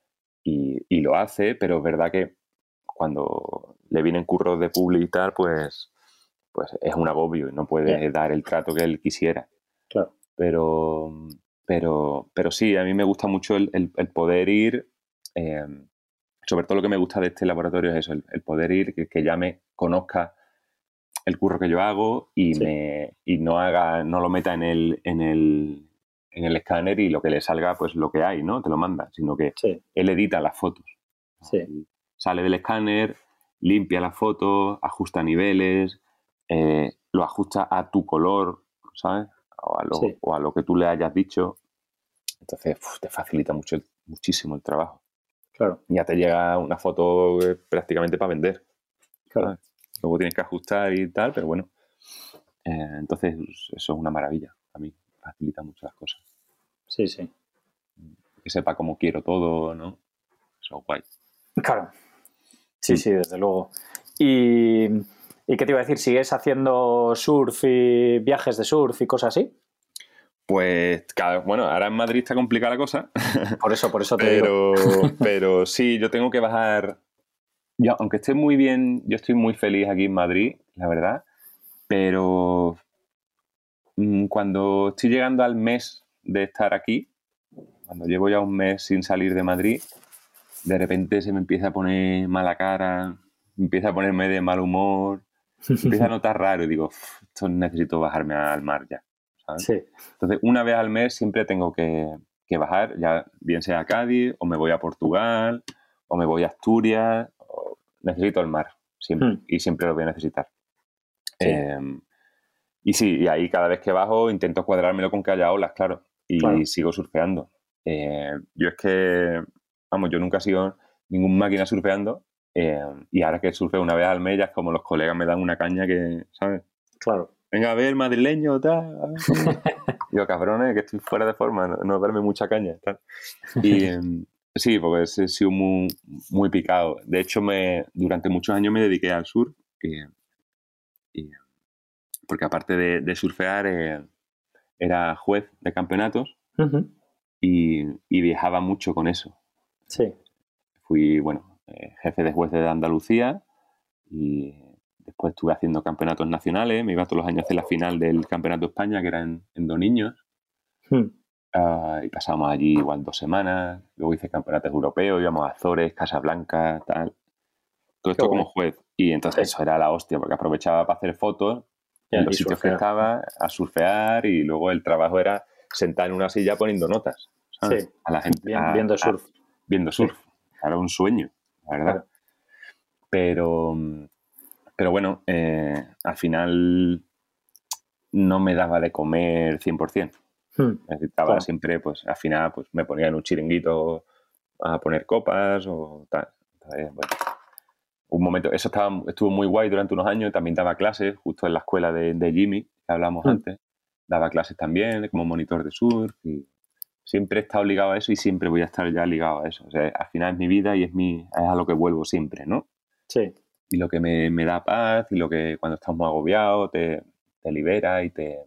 Speaker 2: y, lo hace, pero es verdad que cuando le vienen curros de public y tal, pues, pues es un agobio y no puede dar el trato que él quisiera.
Speaker 1: Claro.
Speaker 2: Pero, pero, pero sí, a mí me gusta mucho el, poder ir, eh, sobre todo lo que me gusta de este laboratorio es eso, el, poder ir, que, ya me conozca el curro que yo hago y, me, y no haga, no lo meta en el, en el, en el escáner y lo que le salga, pues lo que hay, ¿no? Te lo manda, sino que él edita las fotos. Sale del escáner, limpia las fotos, ajusta niveles, eh, lo ajusta a tu color, ¿sabes? O a lo, o a lo que tú le hayas dicho. Entonces te facilita mucho, muchísimo el trabajo.
Speaker 1: Claro.
Speaker 2: Ya te llega una foto eh, prácticamente para vender.
Speaker 1: Claro.
Speaker 2: Luego tienes que ajustar y tal, pero bueno. Eh, entonces eso es una maravilla. A mí facilita mucho las cosas.
Speaker 1: Sí, sí.
Speaker 2: Que sepa cómo quiero todo, ¿no? Eso es guay.
Speaker 1: Claro. Sí, sí, desde luego. Y ¿Y qué te iba a decir? ¿Sigues haciendo surf y viajes de surf y cosas así?
Speaker 2: Pues, bueno, ahora en Madrid está complicada la cosa.
Speaker 1: Por eso, por eso te
Speaker 2: pero, Pero sí, yo tengo que bajar yo, aunque esté muy bien, yo estoy muy feliz aquí en Madrid, la verdad, pero mm, cuando estoy llegando al mes de estar aquí, cuando llevo ya un mes sin salir de Madrid, de repente se me empieza a poner mala cara, empieza a ponerme de mal humor, empieza a notar raro y digo, esto necesito bajarme al mar ya. Entonces, una vez al mes siempre tengo que, bajar, ya bien sea a Cádiz, o me voy a Portugal, o me voy a Asturias, necesito el mar, siempre, hmm. y siempre lo voy a necesitar. Em, y sí, y ahí cada vez que bajo intento cuadrármelo con que haya olas, claro, y sigo surfeando. Eh, yo es que, vamos, yo nunca he sido ningún máquina surfeando, em, y ahora que surfeo una vez al mes ya es como los colegas me dan una caña que, ¿sabes?
Speaker 1: Claro
Speaker 2: venga a ver, madrileño, tal. Digo, cabrones, que estoy fuera de forma, no, darme mucha caña. Tal. Y em, sí, porque he sido muy, muy picado. De hecho, me, durante muchos años me dediqué al sur. Y, porque aparte de, surfear, eh, era juez de campeonatos y, y, viajaba mucho con eso.
Speaker 1: Sí.
Speaker 2: Fui, bueno, jefe de juez de Andalucía y Después estuve haciendo campeonatos nacionales, me iba todos los años a hacer la final del Campeonato de España, que era en, en Doniños. Hmm. Ah, y pasábamos allí igual dos semanas. Luego hice campeonatos europeos, íbamos a Azores, Casablanca, tal. Todo esto como juez. Y entonces eso era la hostia, porque aprovechaba para hacer fotos en los sitios que estaba, a surfear y luego el trabajo era sentar en una silla poniendo notas.
Speaker 1: Sí. A la gente. viendo surf.
Speaker 2: viendo surf. Era un sueño, la verdad. Pero pero bueno, eh, al final no me daba de comer 100%. Hmm. Necesitaba siempre, pues al final pues me ponía en un chiringuito a poner copas o tal. un momento, eso estaba, estuvo muy guay durante unos años, también daba clases justo en la escuela de, Jimmy, que hablamos hmm. antes, daba clases también como monitor de surf y siempre he estado ligado a eso y siempre voy a estar ya ligado a eso. O sea, al final es mi vida y es, mi, es a lo que vuelvo siempre, ¿no?
Speaker 1: Sí
Speaker 2: y lo que me, da paz y lo que cuando estás muy agobiado te, libera y te,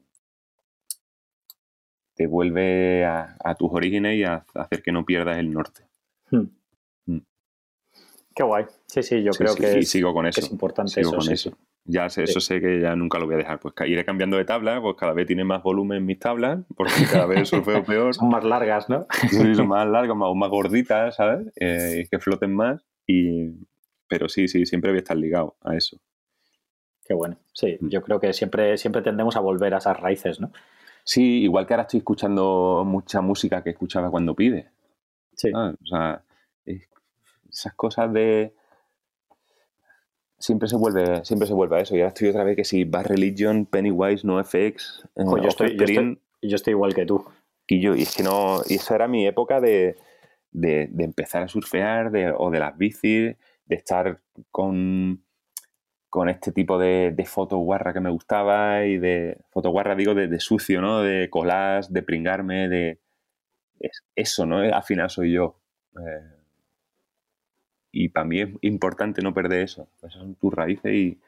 Speaker 2: te vuelve a, tus orígenes y a, hacer que no pierdas el norte. Hmm.
Speaker 1: Mm. Qué guay. Sí, sí, yo creo que,
Speaker 2: sigo con eso.
Speaker 1: es importante eso.
Speaker 2: Con eso. Ya sé, eso sé que ya nunca lo voy a dejar. Pues iré cambiando de tabla, pues cada vez tiene más volumen mis tablas, porque cada vez surfeo peor.
Speaker 1: son más largas, ¿no?
Speaker 2: sí, son más largas, más, más gorditas, ¿sabes? Eh, que floten más. Y, pero sí, sí, siempre voy a estar ligado a eso.
Speaker 1: Qué bueno. Sí, mm. yo creo que siempre, siempre tendemos a volver a esas raíces, ¿no?
Speaker 2: Sí, igual que ahora estoy escuchando mucha música que escuchaba cuando pide.
Speaker 1: Sí.
Speaker 2: Ah, o sea, esas cosas de siempre se vuelve siempre se vuelve a eso y ahora estoy otra vez que si Bad Religion Pennywise no FX
Speaker 1: eh, yo, estoy, yo, estoy, igual que tú
Speaker 2: y yo y es que no y esa era mi época de, de, empezar a surfear de, o de las bicis de estar con, con este tipo de, de foto guarra que me gustaba y de foto guarra, digo, de, sucio, ¿no? De collage, de pringarme, de... eso, ¿no? Al final soy yo. Eh, y para mí es importante no perder eso. Esas son tus raíces y,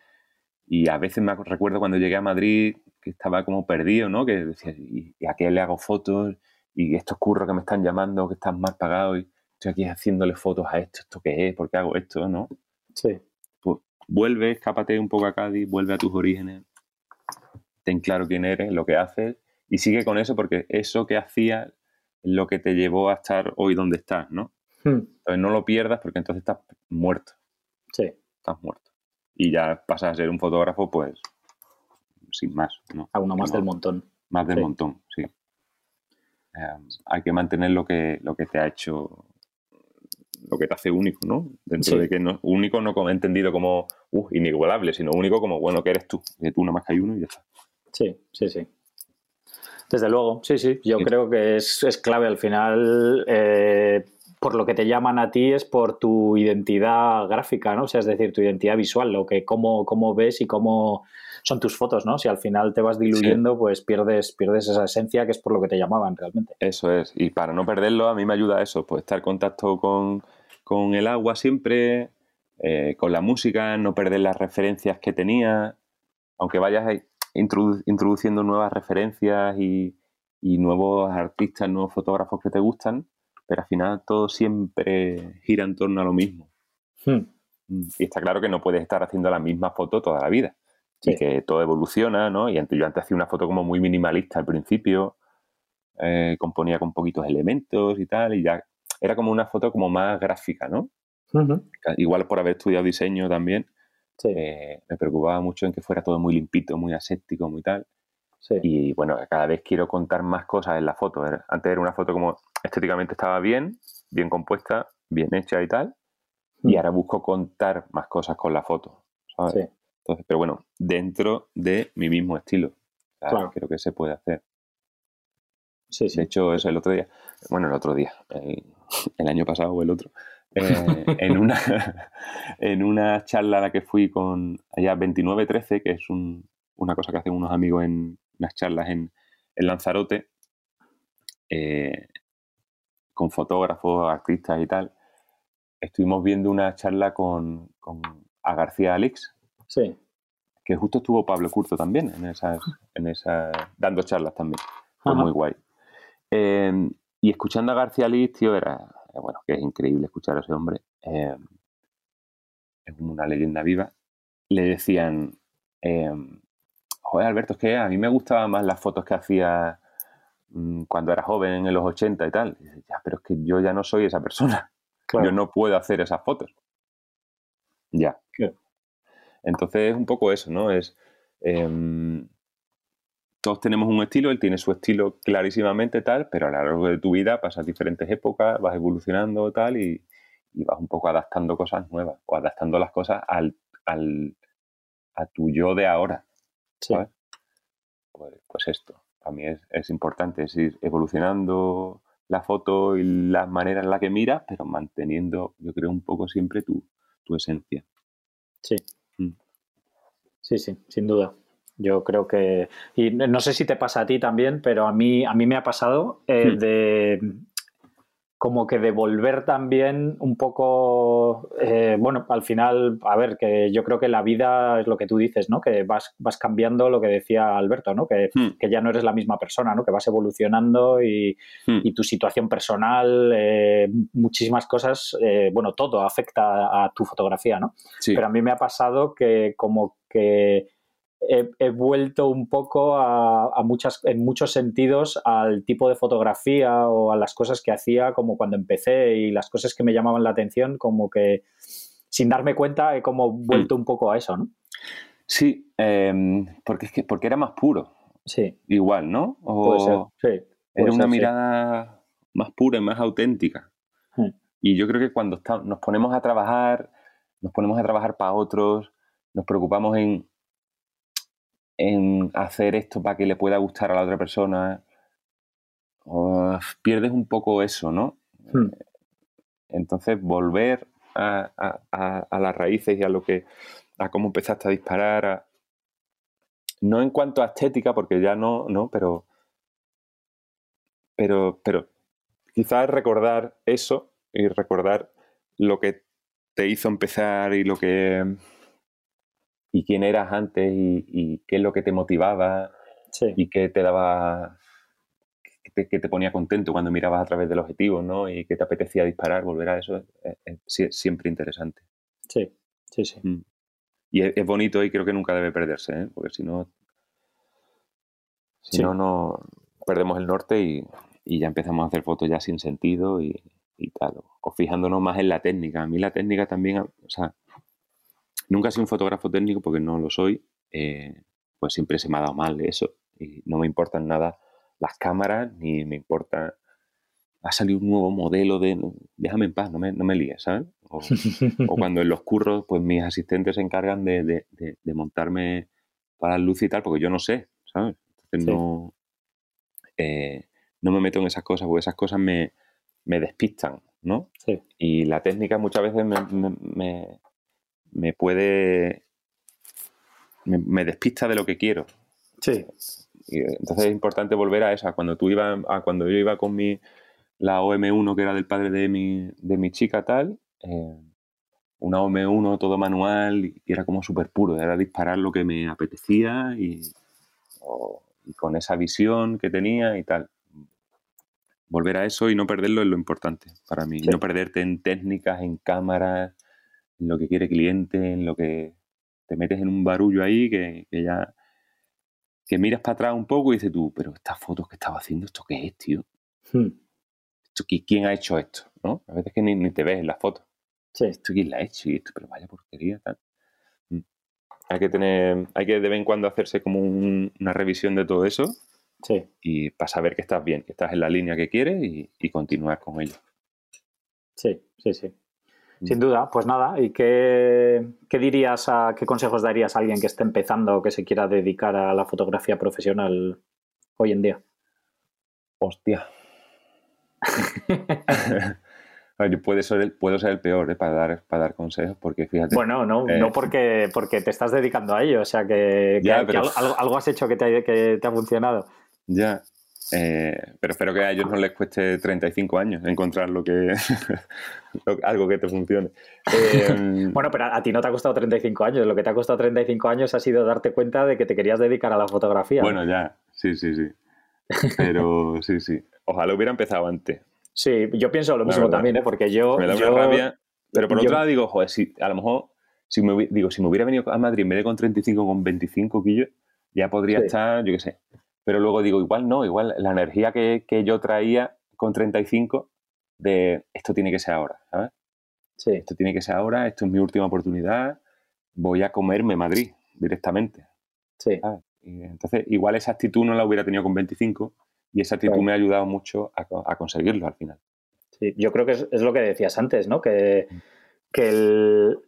Speaker 2: y a veces me recuerdo cuando llegué a Madrid que estaba como perdido, ¿no? Que decía, ¿y, a qué le hago fotos? Y estos curros que me están llamando, que están mal pagados. Y, estoy aquí haciéndole fotos a esto, ¿esto qué es? ¿Por qué hago esto? ¿No?
Speaker 1: Sí.
Speaker 2: Pues vuelve, escápate un poco a Cádiz, vuelve a tus orígenes, ten claro quién eres, lo que haces y sigue con eso porque eso que hacías es lo que te llevó a estar hoy donde estás, ¿no? Hmm. Entonces no lo pierdas porque entonces estás muerto.
Speaker 1: Sí.
Speaker 2: Estás muerto. Y ya pasas a ser un fotógrafo, pues, sin más, ¿no?
Speaker 1: A uno más del montón.
Speaker 2: Más del montón, sí. Eh, hay que mantener lo que, lo que te ha hecho lo que te hace único, ¿no? Dentro de que no, único no entendido como uh, inigualable, sino único como, bueno, que eres tú, que tú nada más que hay uno y ya está.
Speaker 1: Sí, sí, sí. Desde luego, sí, sí. Yo creo que es, es, clave al final. Eh, por lo que te llaman a ti es por tu identidad gráfica, ¿no? O sea, es decir, tu identidad visual, lo que cómo, cómo ves y cómo son tus fotos, ¿no? Si al final te vas diluyendo, pues pierdes, pierdes esa esencia que es por lo que te llamaban realmente.
Speaker 2: Eso es. Y para no perderlo, a mí me ayuda eso, pues estar en contacto con, el agua siempre, eh, con la música, no perder las referencias que tenía, aunque vayas introduciendo nuevas referencias y, y nuevos artistas, nuevos fotógrafos que te gustan, pero al final todo siempre gira en torno a lo mismo.
Speaker 1: Hmm.
Speaker 2: Mm. Y está claro que no puedes estar haciendo la misma foto toda la vida. Y que todo evoluciona, ¿no? Y antes, yo antes hacía una foto como muy minimalista al principio, eh, componía con poquitos elementos y tal, y ya era como una foto como más gráfica, ¿no? Igual por haber estudiado diseño también, eh, me preocupaba mucho en que fuera todo muy limpito, muy aséptico, muy tal. Y bueno, cada vez quiero contar más cosas en la foto. Antes era una foto como estéticamente estaba bien, bien compuesta, bien hecha y tal. Y ahora busco contar más cosas con la foto. ¿sabes? Entonces, pero bueno, dentro de mi mismo estilo. Claro. Creo que se puede hacer.
Speaker 1: Sí, sí.
Speaker 2: De hecho, eso el otro día, bueno, el otro día, el, año pasado o el otro, eh, en, una, en una charla a la que fui con allá 2913, que es una cosa que hacen unos amigos en unas charlas en, Lanzarote, eh, con fotógrafos, artistas y tal, estuvimos viendo una charla con, a García Alex.
Speaker 1: Sí.
Speaker 2: Que justo estuvo Pablo Curto también en esas, en esa dando charlas también. Fue muy guay. Em, y escuchando a García Alex, tío, era, bueno, que es increíble escuchar a ese hombre. Em, es una leyenda viva. Le decían, em, joder, Alberto, es que a mí me gustaban más las fotos que hacía cuando era joven en los 80 y tal. Y dice, ya, pero es que yo ya no soy esa persona. Yo no puedo hacer esas fotos. Ya. Entonces es un poco eso, ¿no? Es. Em, todos tenemos un estilo, él tiene su estilo clarísimamente tal, pero a lo largo de tu vida pasas diferentes épocas, vas evolucionando tal y, vas un poco adaptando cosas nuevas o adaptando las cosas al, a tu yo de ahora. ¿sabes? Pues, pues, esto, para mí es, es importante, es ir evolucionando la foto y la manera en la que miras, pero manteniendo, yo creo, un poco siempre tu, esencia.
Speaker 1: Sí. Mm. Sí, sí, sin duda. Yo creo que. Y no sé si te pasa a ti también, pero a mí, a mí me ha pasado eh, hmm. de como que devolver también un poco, eh, bueno, al final, a ver, que yo creo que la vida es lo que tú dices, ¿no? Que vas, vas cambiando lo que decía Alberto, ¿no? Que, hmm. que ya no eres la misma persona, ¿no? Que vas evolucionando y, hmm. y tu situación personal, eh, muchísimas cosas, eh, bueno, todo afecta a tu fotografía, ¿no? Pero a mí me ha pasado que como que he, vuelto un poco a, muchas, en muchos sentidos al tipo de fotografía o a las cosas que hacía como cuando empecé y las cosas que me llamaban la atención, como que sin darme cuenta he como vuelto un poco a eso, ¿no?
Speaker 2: Sí, em, porque, es que, porque era más puro.
Speaker 1: Sí.
Speaker 2: Igual, ¿no?
Speaker 1: puede ser, sí.
Speaker 2: era una mirada más pura y más auténtica. Hmm. Y yo creo que cuando nos ponemos a trabajar, nos ponemos a trabajar para otros, nos preocupamos en, en hacer esto para que le pueda gustar a la otra persona, pierdes un poco eso, ¿no? Hmm. Entonces, volver a, las raíces y a lo que, a cómo empezaste a disparar, no en cuanto a estética, porque ya no, no, pero, pero, pero quizás recordar eso y recordar lo que te hizo empezar y lo que y quién eras antes y, qué es lo que te motivaba y qué te daba, qué te, ponía contento cuando mirabas a través del objetivo, ¿no? Y qué te apetecía disparar, volver a eso, es, siempre interesante.
Speaker 1: Sí, sí, sí.
Speaker 2: Mm. Y es, bonito y creo que nunca debe perderse, ¿eh? porque si no, si no, no perdemos el norte y, ya empezamos a hacer fotos ya sin sentido y, y tal. O fijándonos más en la técnica. A mí la técnica también, o sea, Nunca he sido un fotógrafo técnico porque no lo soy, eh, pues siempre se me ha dado mal eso y no me importan nada las cámaras ni me importa ha salido un nuevo modelo de déjame en paz, no me, no me líes, ¿sabes? O, cuando en los curros, pues mis asistentes se encargan de, montarme para la luz y tal, porque yo no sé, ¿sabes? Entonces no, eh, no me meto en esas cosas, porque esas cosas me, despistan, ¿no? Y la técnica muchas veces me, me puede. Me, despista de lo que quiero.
Speaker 1: Sí.
Speaker 2: entonces es importante volver a esa. Cuando tú ibas, a cuando yo iba con mi la OM1 que era del padre de mi, de mi chica tal, eh, una OM1 todo manual y era como súper puro, era disparar lo que me apetecía y, con esa visión que tenía y tal. Volver a eso y no perderlo es lo importante para mí. No perderte en técnicas, en cámaras, lo que quiere cliente, en lo que te metes en un barullo ahí que, ya que miras para atrás un poco y dices tú, pero estas fotos que estaba haciendo, ¿esto qué es, tío? Hmm. ¿Quién ha hecho esto? ¿no? A veces que ni, te ves en las fotos. Sí. ¿Esto quién la ha hecho? Y esto, pero vaya porquería, tal. Hmm. Hay que tener, hay que de vez en cuando hacerse como una revisión de todo eso. Sí. Y para saber que estás bien, que estás en la línea que quieres y continuar con ello.
Speaker 1: Sí, sí, sí. Sin duda, pues nada, ¿y qué, dirías, a, qué consejos darías a alguien que esté empezando o que se quiera dedicar a la fotografía profesional hoy en día?
Speaker 2: Hostia. puede ser el, puedo ser el peor ¿eh? para, dar, para dar consejos, porque fíjate.
Speaker 1: Bueno, no, eh, no porque, porque te estás dedicando a ello, o sea que, algo, has hecho que te, que te ha funcionado.
Speaker 2: Ya, eh, pero espero que a ellos no les cueste 35 años encontrar lo que algo que te funcione.
Speaker 1: Eh, bueno, pero a, ti no te ha costado 35 años. Lo que te ha costado 35 años ha sido darte cuenta de que te querías dedicar a la fotografía.
Speaker 2: Bueno, ya, sí, sí, sí. Pero sí, sí. Ojalá hubiera empezado antes.
Speaker 1: Sí, yo pienso lo mismo también, ¿eh? porque yo.
Speaker 2: Me da una rabia. Pero por otro lado digo, joder, si, a lo mejor, si me, digo, si me hubiera venido a Madrid en vez de con 35, con 25 kilos, ya podría estar, yo qué sé, pero luego digo, igual no, igual la energía que, yo traía con 35 de esto tiene que ser ahora, ¿sabes? Sí. Esto tiene que ser ahora, esto es mi última oportunidad, voy a comerme Madrid directamente. Sí. entonces, igual esa actitud no la hubiera tenido con 25 y esa actitud me ha ayudado mucho a, conseguirlo al final.
Speaker 1: Sí, yo creo que es, lo que decías antes, ¿no? Que, mm. que el,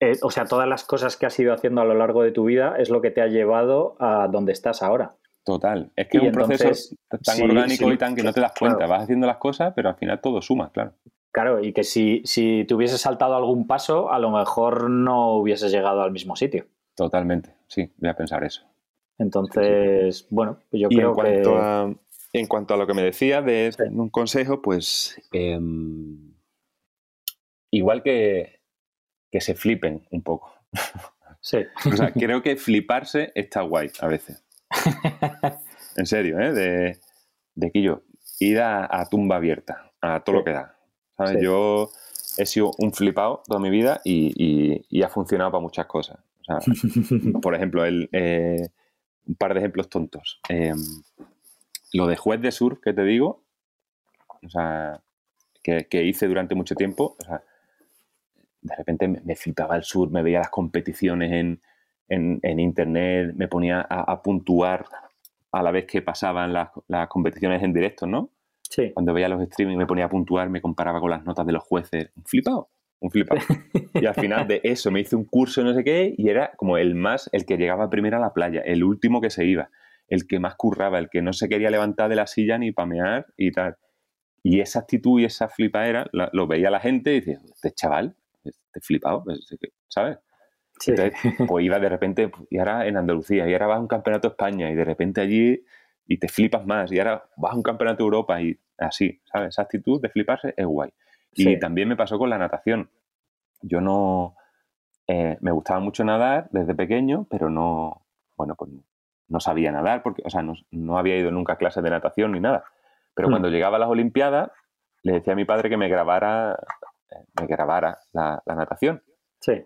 Speaker 1: eh, o sea, todas las cosas que has ido haciendo a lo largo de tu vida es lo que te ha llevado a donde estás ahora.
Speaker 2: Total. Es que es un proceso tan orgánico y tan que no te das cuenta. Vas haciendo las cosas, pero al final todo suma, claro.
Speaker 1: Claro, y que si, si te hubieses saltado algún paso, a lo mejor no hubieses llegado al mismo sitio.
Speaker 2: Totalmente, sí, voy a pensar eso.
Speaker 1: Entonces, bueno, yo creo
Speaker 2: en cuanto que... A, en cuanto a lo que me decía de un consejo, pues em, igual que, que se flipen un poco. Sí. o sea, creo que fliparse está guay a veces. en serio, ¿eh? De, de yo ir a, tumba abierta, a todo lo que da. ¿Sabes? Yo he sido un flipado toda mi vida y, ha funcionado para muchas cosas. por ejemplo, el, eh, un par de ejemplos tontos. Em, lo de juez de surf que te digo, o sea, que, hice durante mucho tiempo, o sea, de repente me, flipaba el surf, me veía las competiciones en, en, internet, me ponía a, puntuar a la vez que pasaban las, competiciones en directo, ¿no? Sí. Cuando veía los streaming me ponía a puntuar, me comparaba con las notas de los jueces. Un flipado, un flipado. y al final de eso me hice un curso no sé qué y era como el más, el que llegaba primero a la playa, el último que se iba, el que más curraba, el que no se quería levantar de la silla ni pamear y tal. Y esa actitud y esa flipadera lo veía la gente y decía, este chaval, este flipado, ¿sabes? Pues iba de repente, y ahora en Andalucía, y ahora vas a un campeonato de España, y de repente allí, y te flipas más, y ahora vas a un campeonato de Europa, y así, ¿sabes? Esa actitud de fliparse es guay. Y también me pasó con la natación. Yo no, eh, me gustaba mucho nadar desde pequeño, pero no, bueno, pues no sabía nadar, porque, o sea, no, había ido nunca a clases de natación ni nada. Pero hmm. cuando llegaba a las Olimpiadas, le decía a mi padre que me grabara, eh, me grabara la, la natación. Sí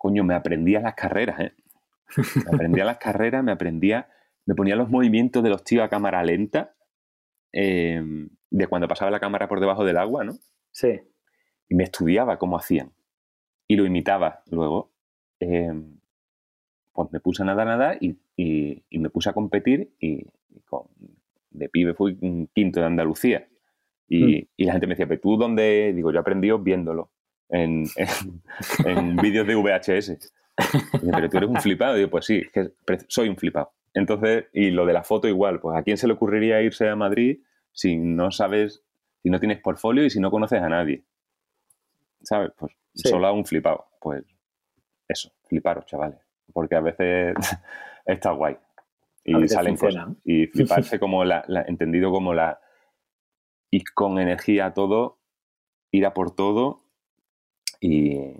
Speaker 2: coño, me aprendía las carreras, ¿eh? Me aprendía las carreras, me aprendía, me ponía los movimientos de los tíos a cámara lenta, em, de cuando pasaba la cámara por debajo del agua, ¿no? Sí. Y me estudiaba cómo hacían. Y lo imitaba luego. Em, pues me puse a nadar, nadar y, y, me puse a competir y, de pibe fui un quinto de Andalucía. Y, mm. y, la gente me decía, ¿pero tú dónde? Digo, yo aprendí viéndolo en, en, vídeos de VHS. pero tú eres un flipado. Y yo, pues sí, que soy un flipado. Entonces, y lo de la foto igual, pues ¿a quién se le ocurriría irse a Madrid si no sabes, si no tienes portfolio y si no conoces a nadie? ¿Sabes? Pues solo a un flipado. Pues eso, fliparos, chavales. Porque a veces está guay. Y salen cosas. Y fliparse como la, entendido como la ir con energía a todo, ir a por todo y,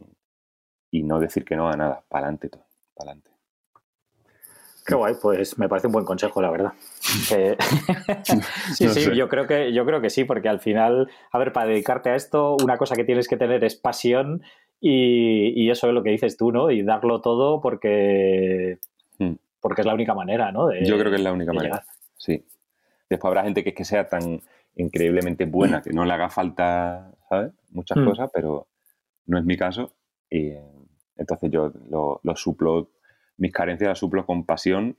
Speaker 2: no decir que no a nada, para adelante todo, para adelante.
Speaker 1: Qué guay, pues me parece un buen consejo, la verdad. Eh, sí, sí, yo creo que yo creo que sí, porque al final, a ver, para dedicarte a esto, una cosa que tienes que tener es pasión y, eso es lo que dices tú, ¿no? Y darlo todo porque, hmm. porque es la única manera, ¿no?
Speaker 2: Yo creo que es la única manera. Sí. Después habrá gente que es que sea tan increíblemente buena que no le haga falta, ¿sabes? Muchas hmm. cosas, pero no es mi caso. Y entonces yo lo, lo suplo, mis carencias las suplo con pasión,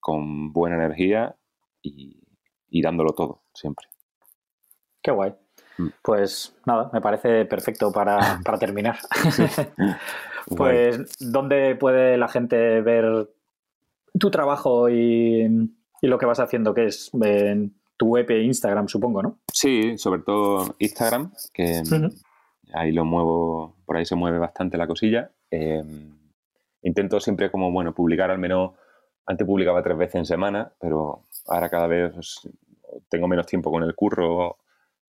Speaker 2: con buena energía y, y dándolo todo, siempre.
Speaker 1: Qué guay. Mm. Pues nada, me parece perfecto para, terminar. pues, ¿dónde puede la gente ver tu trabajo y, lo que vas haciendo, que es en tu web e Instagram, supongo, ¿no?
Speaker 2: Sí, sobre todo Instagram, que ahí lo muevo, por ahí se mueve bastante la cosilla. Em, intento siempre como, bueno, publicar al menos, antes publicaba tres veces en semana, pero ahora cada vez tengo menos tiempo con el curro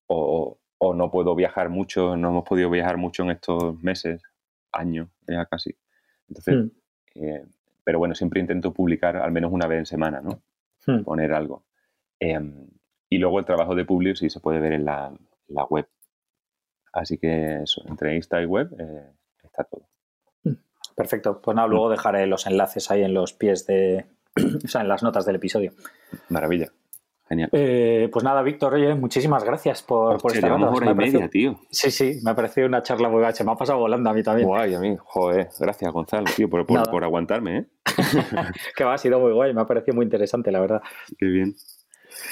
Speaker 2: o, no puedo viajar mucho, no hemos podido viajar mucho en estos meses, años ya casi. Entonces, hmm. eh, pero bueno, siempre intento publicar al menos una vez en semana, ¿no? Hmm. Poner algo. Em, y luego el trabajo de Publius sí se puede ver en la, web. Así que eso, entre Insta y web eh, está todo.
Speaker 1: Hmm. Perfecto. Pues nada, luego dejaré los enlaces ahí en los pies de, o sea, en las notas del episodio.
Speaker 2: Maravilla. Genial.
Speaker 1: Eh, pues nada, Víctor, oye, muchísimas gracias por, por
Speaker 2: estar hora y media, tío.
Speaker 1: Sí, sí, me ha parecido una charla muy gacha. Me ha pasado volando a mí también.
Speaker 2: Guay, a mí. Joder, gracias, Gonzalo, tío, por, por, aguantarme, ¿eh?
Speaker 1: que va, ha sido muy guay. Me ha parecido muy interesante, la verdad.
Speaker 2: Qué bien.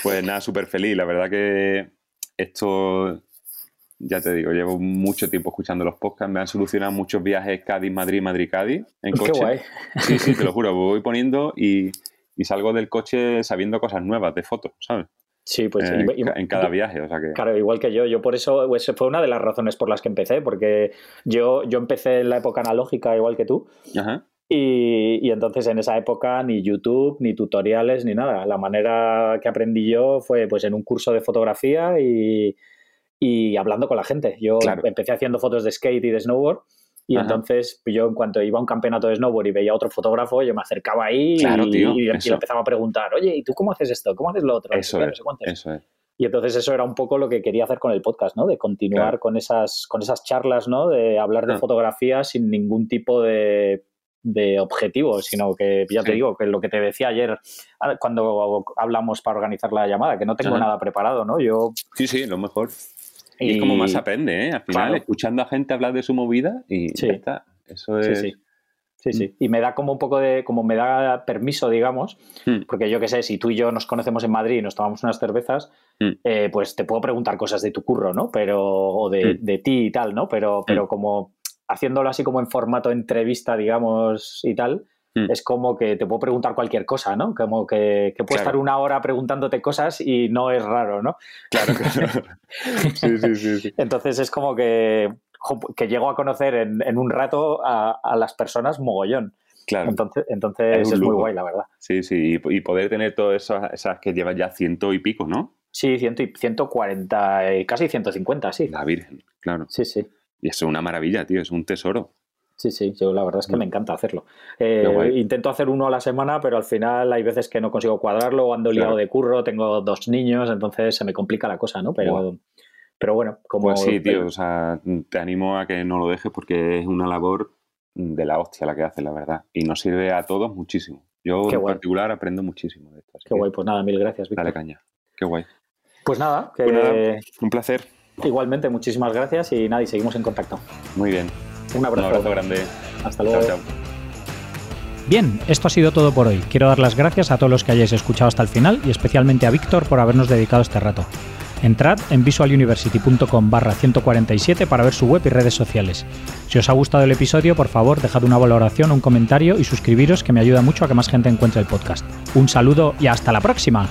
Speaker 2: Pues nada, súper feliz. La verdad que esto, ya te digo, llevo mucho tiempo escuchando los podcasts. Me han solucionado muchos viajes Cádiz-Madrid, Madrid-Cádiz en coche.
Speaker 1: Qué guay.
Speaker 2: Sí, sí, te lo juro. Voy poniendo y y salgo del coche sabiendo cosas nuevas de fotos, ¿sabes?
Speaker 1: Sí, pues
Speaker 2: eh, en cada viaje, o sea que...
Speaker 1: Claro, igual que yo, yo por eso, pues, fue una de las razones por las que empecé, porque yo, yo empecé en la época analógica igual que tú, Ajá. Y, y, entonces en esa época ni YouTube, ni tutoriales, ni nada. La manera que aprendí yo fue pues en un curso de fotografía y, y hablando con la gente. Yo empecé haciendo fotos de skate y de snowboard y entonces pues, yo en cuanto iba a un campeonato de snowboard y veía otro fotógrafo, yo me acercaba ahí y, le empezaba a preguntar, oye, ¿y tú cómo haces esto? ¿Cómo haces lo otro?
Speaker 2: Eso, es, eso es.
Speaker 1: Y entonces eso era un poco lo que quería hacer con el podcast, ¿no? De continuar con, esas, con esas charlas, ¿no? De hablar de ah. fotografía sin ningún tipo de, de objetivo, sino que ya te digo, que lo que te decía ayer ah, cuando hablamos para organizar la llamada, que no tengo nada preparado, ¿no? Yo...
Speaker 2: Sí, sí, lo mejor. Y, es como más aprende, ¿eh? Al final, escuchando a gente hablar de su movida y ya está. Eso es.
Speaker 1: Sí, sí. Sí, Y me da como un poco de, como me da permiso, digamos, hmm. porque yo qué sé, si tú y yo nos conocemos en Madrid y nos tomamos unas cervezas, hmm. eh, pues te puedo preguntar cosas de tu curro, ¿no? Pero, o de, de ti y tal, ¿no? Pero, pero como haciéndolo así como en formato entrevista, digamos, y tal, Hmm. Es como que te puedo preguntar cualquier cosa, ¿no? Como que, que puedo estar una hora preguntándote cosas y no es raro, ¿no?
Speaker 2: Claro, sí, sí, sí,
Speaker 1: Entonces es como que, que llego a conocer en, un rato a, las personas mogollón. Claro. Entonces, entonces es, muy guay, la verdad.
Speaker 2: Sí, sí, y, poder tener todas esas, esas que llevan ya ciento y pico, ¿no?
Speaker 1: Sí, ciento y, 140, casi 150, sí.
Speaker 2: La Virgen, claro.
Speaker 1: Sí, sí.
Speaker 2: Y es una maravilla, tío, es un tesoro.
Speaker 1: Sí, sí, yo la verdad es que me encanta hacerlo. Eh, intento hacer uno a la semana, pero al final hay veces que no consigo cuadrarlo, o ando liado de curro, tengo dos niños, entonces se me complica la cosa, ¿no? Pero, pero bueno, como...
Speaker 2: Pues sí, tío, o sea, te animo a que no lo dejes porque es una labor de la hostia la que haces, la verdad. Y nos sirve a todos muchísimo. Yo en particular aprendo muchísimo de esto.
Speaker 1: Qué guay, pues nada, mil gracias, Víctor.
Speaker 2: Dale caña. Qué guay.
Speaker 1: Pues nada,
Speaker 2: pues nada, un placer.
Speaker 1: Igualmente, muchísimas gracias y nada, y seguimos en contacto.
Speaker 2: Muy bien.
Speaker 1: Un abrazo.
Speaker 2: grande.
Speaker 1: Hasta luego.
Speaker 3: Bien, esto ha sido todo por hoy. Quiero dar las gracias a todos los que hayáis escuchado hasta el final y especialmente a Víctor por habernos dedicado este rato. Entrad en visualuniversity.com barra 147 para ver su web y redes sociales. Si os ha gustado el episodio, por favor, dejad una valoración, un comentario y suscribiros que me ayuda mucho a que más gente encuentre el podcast. Un saludo y hasta la próxima.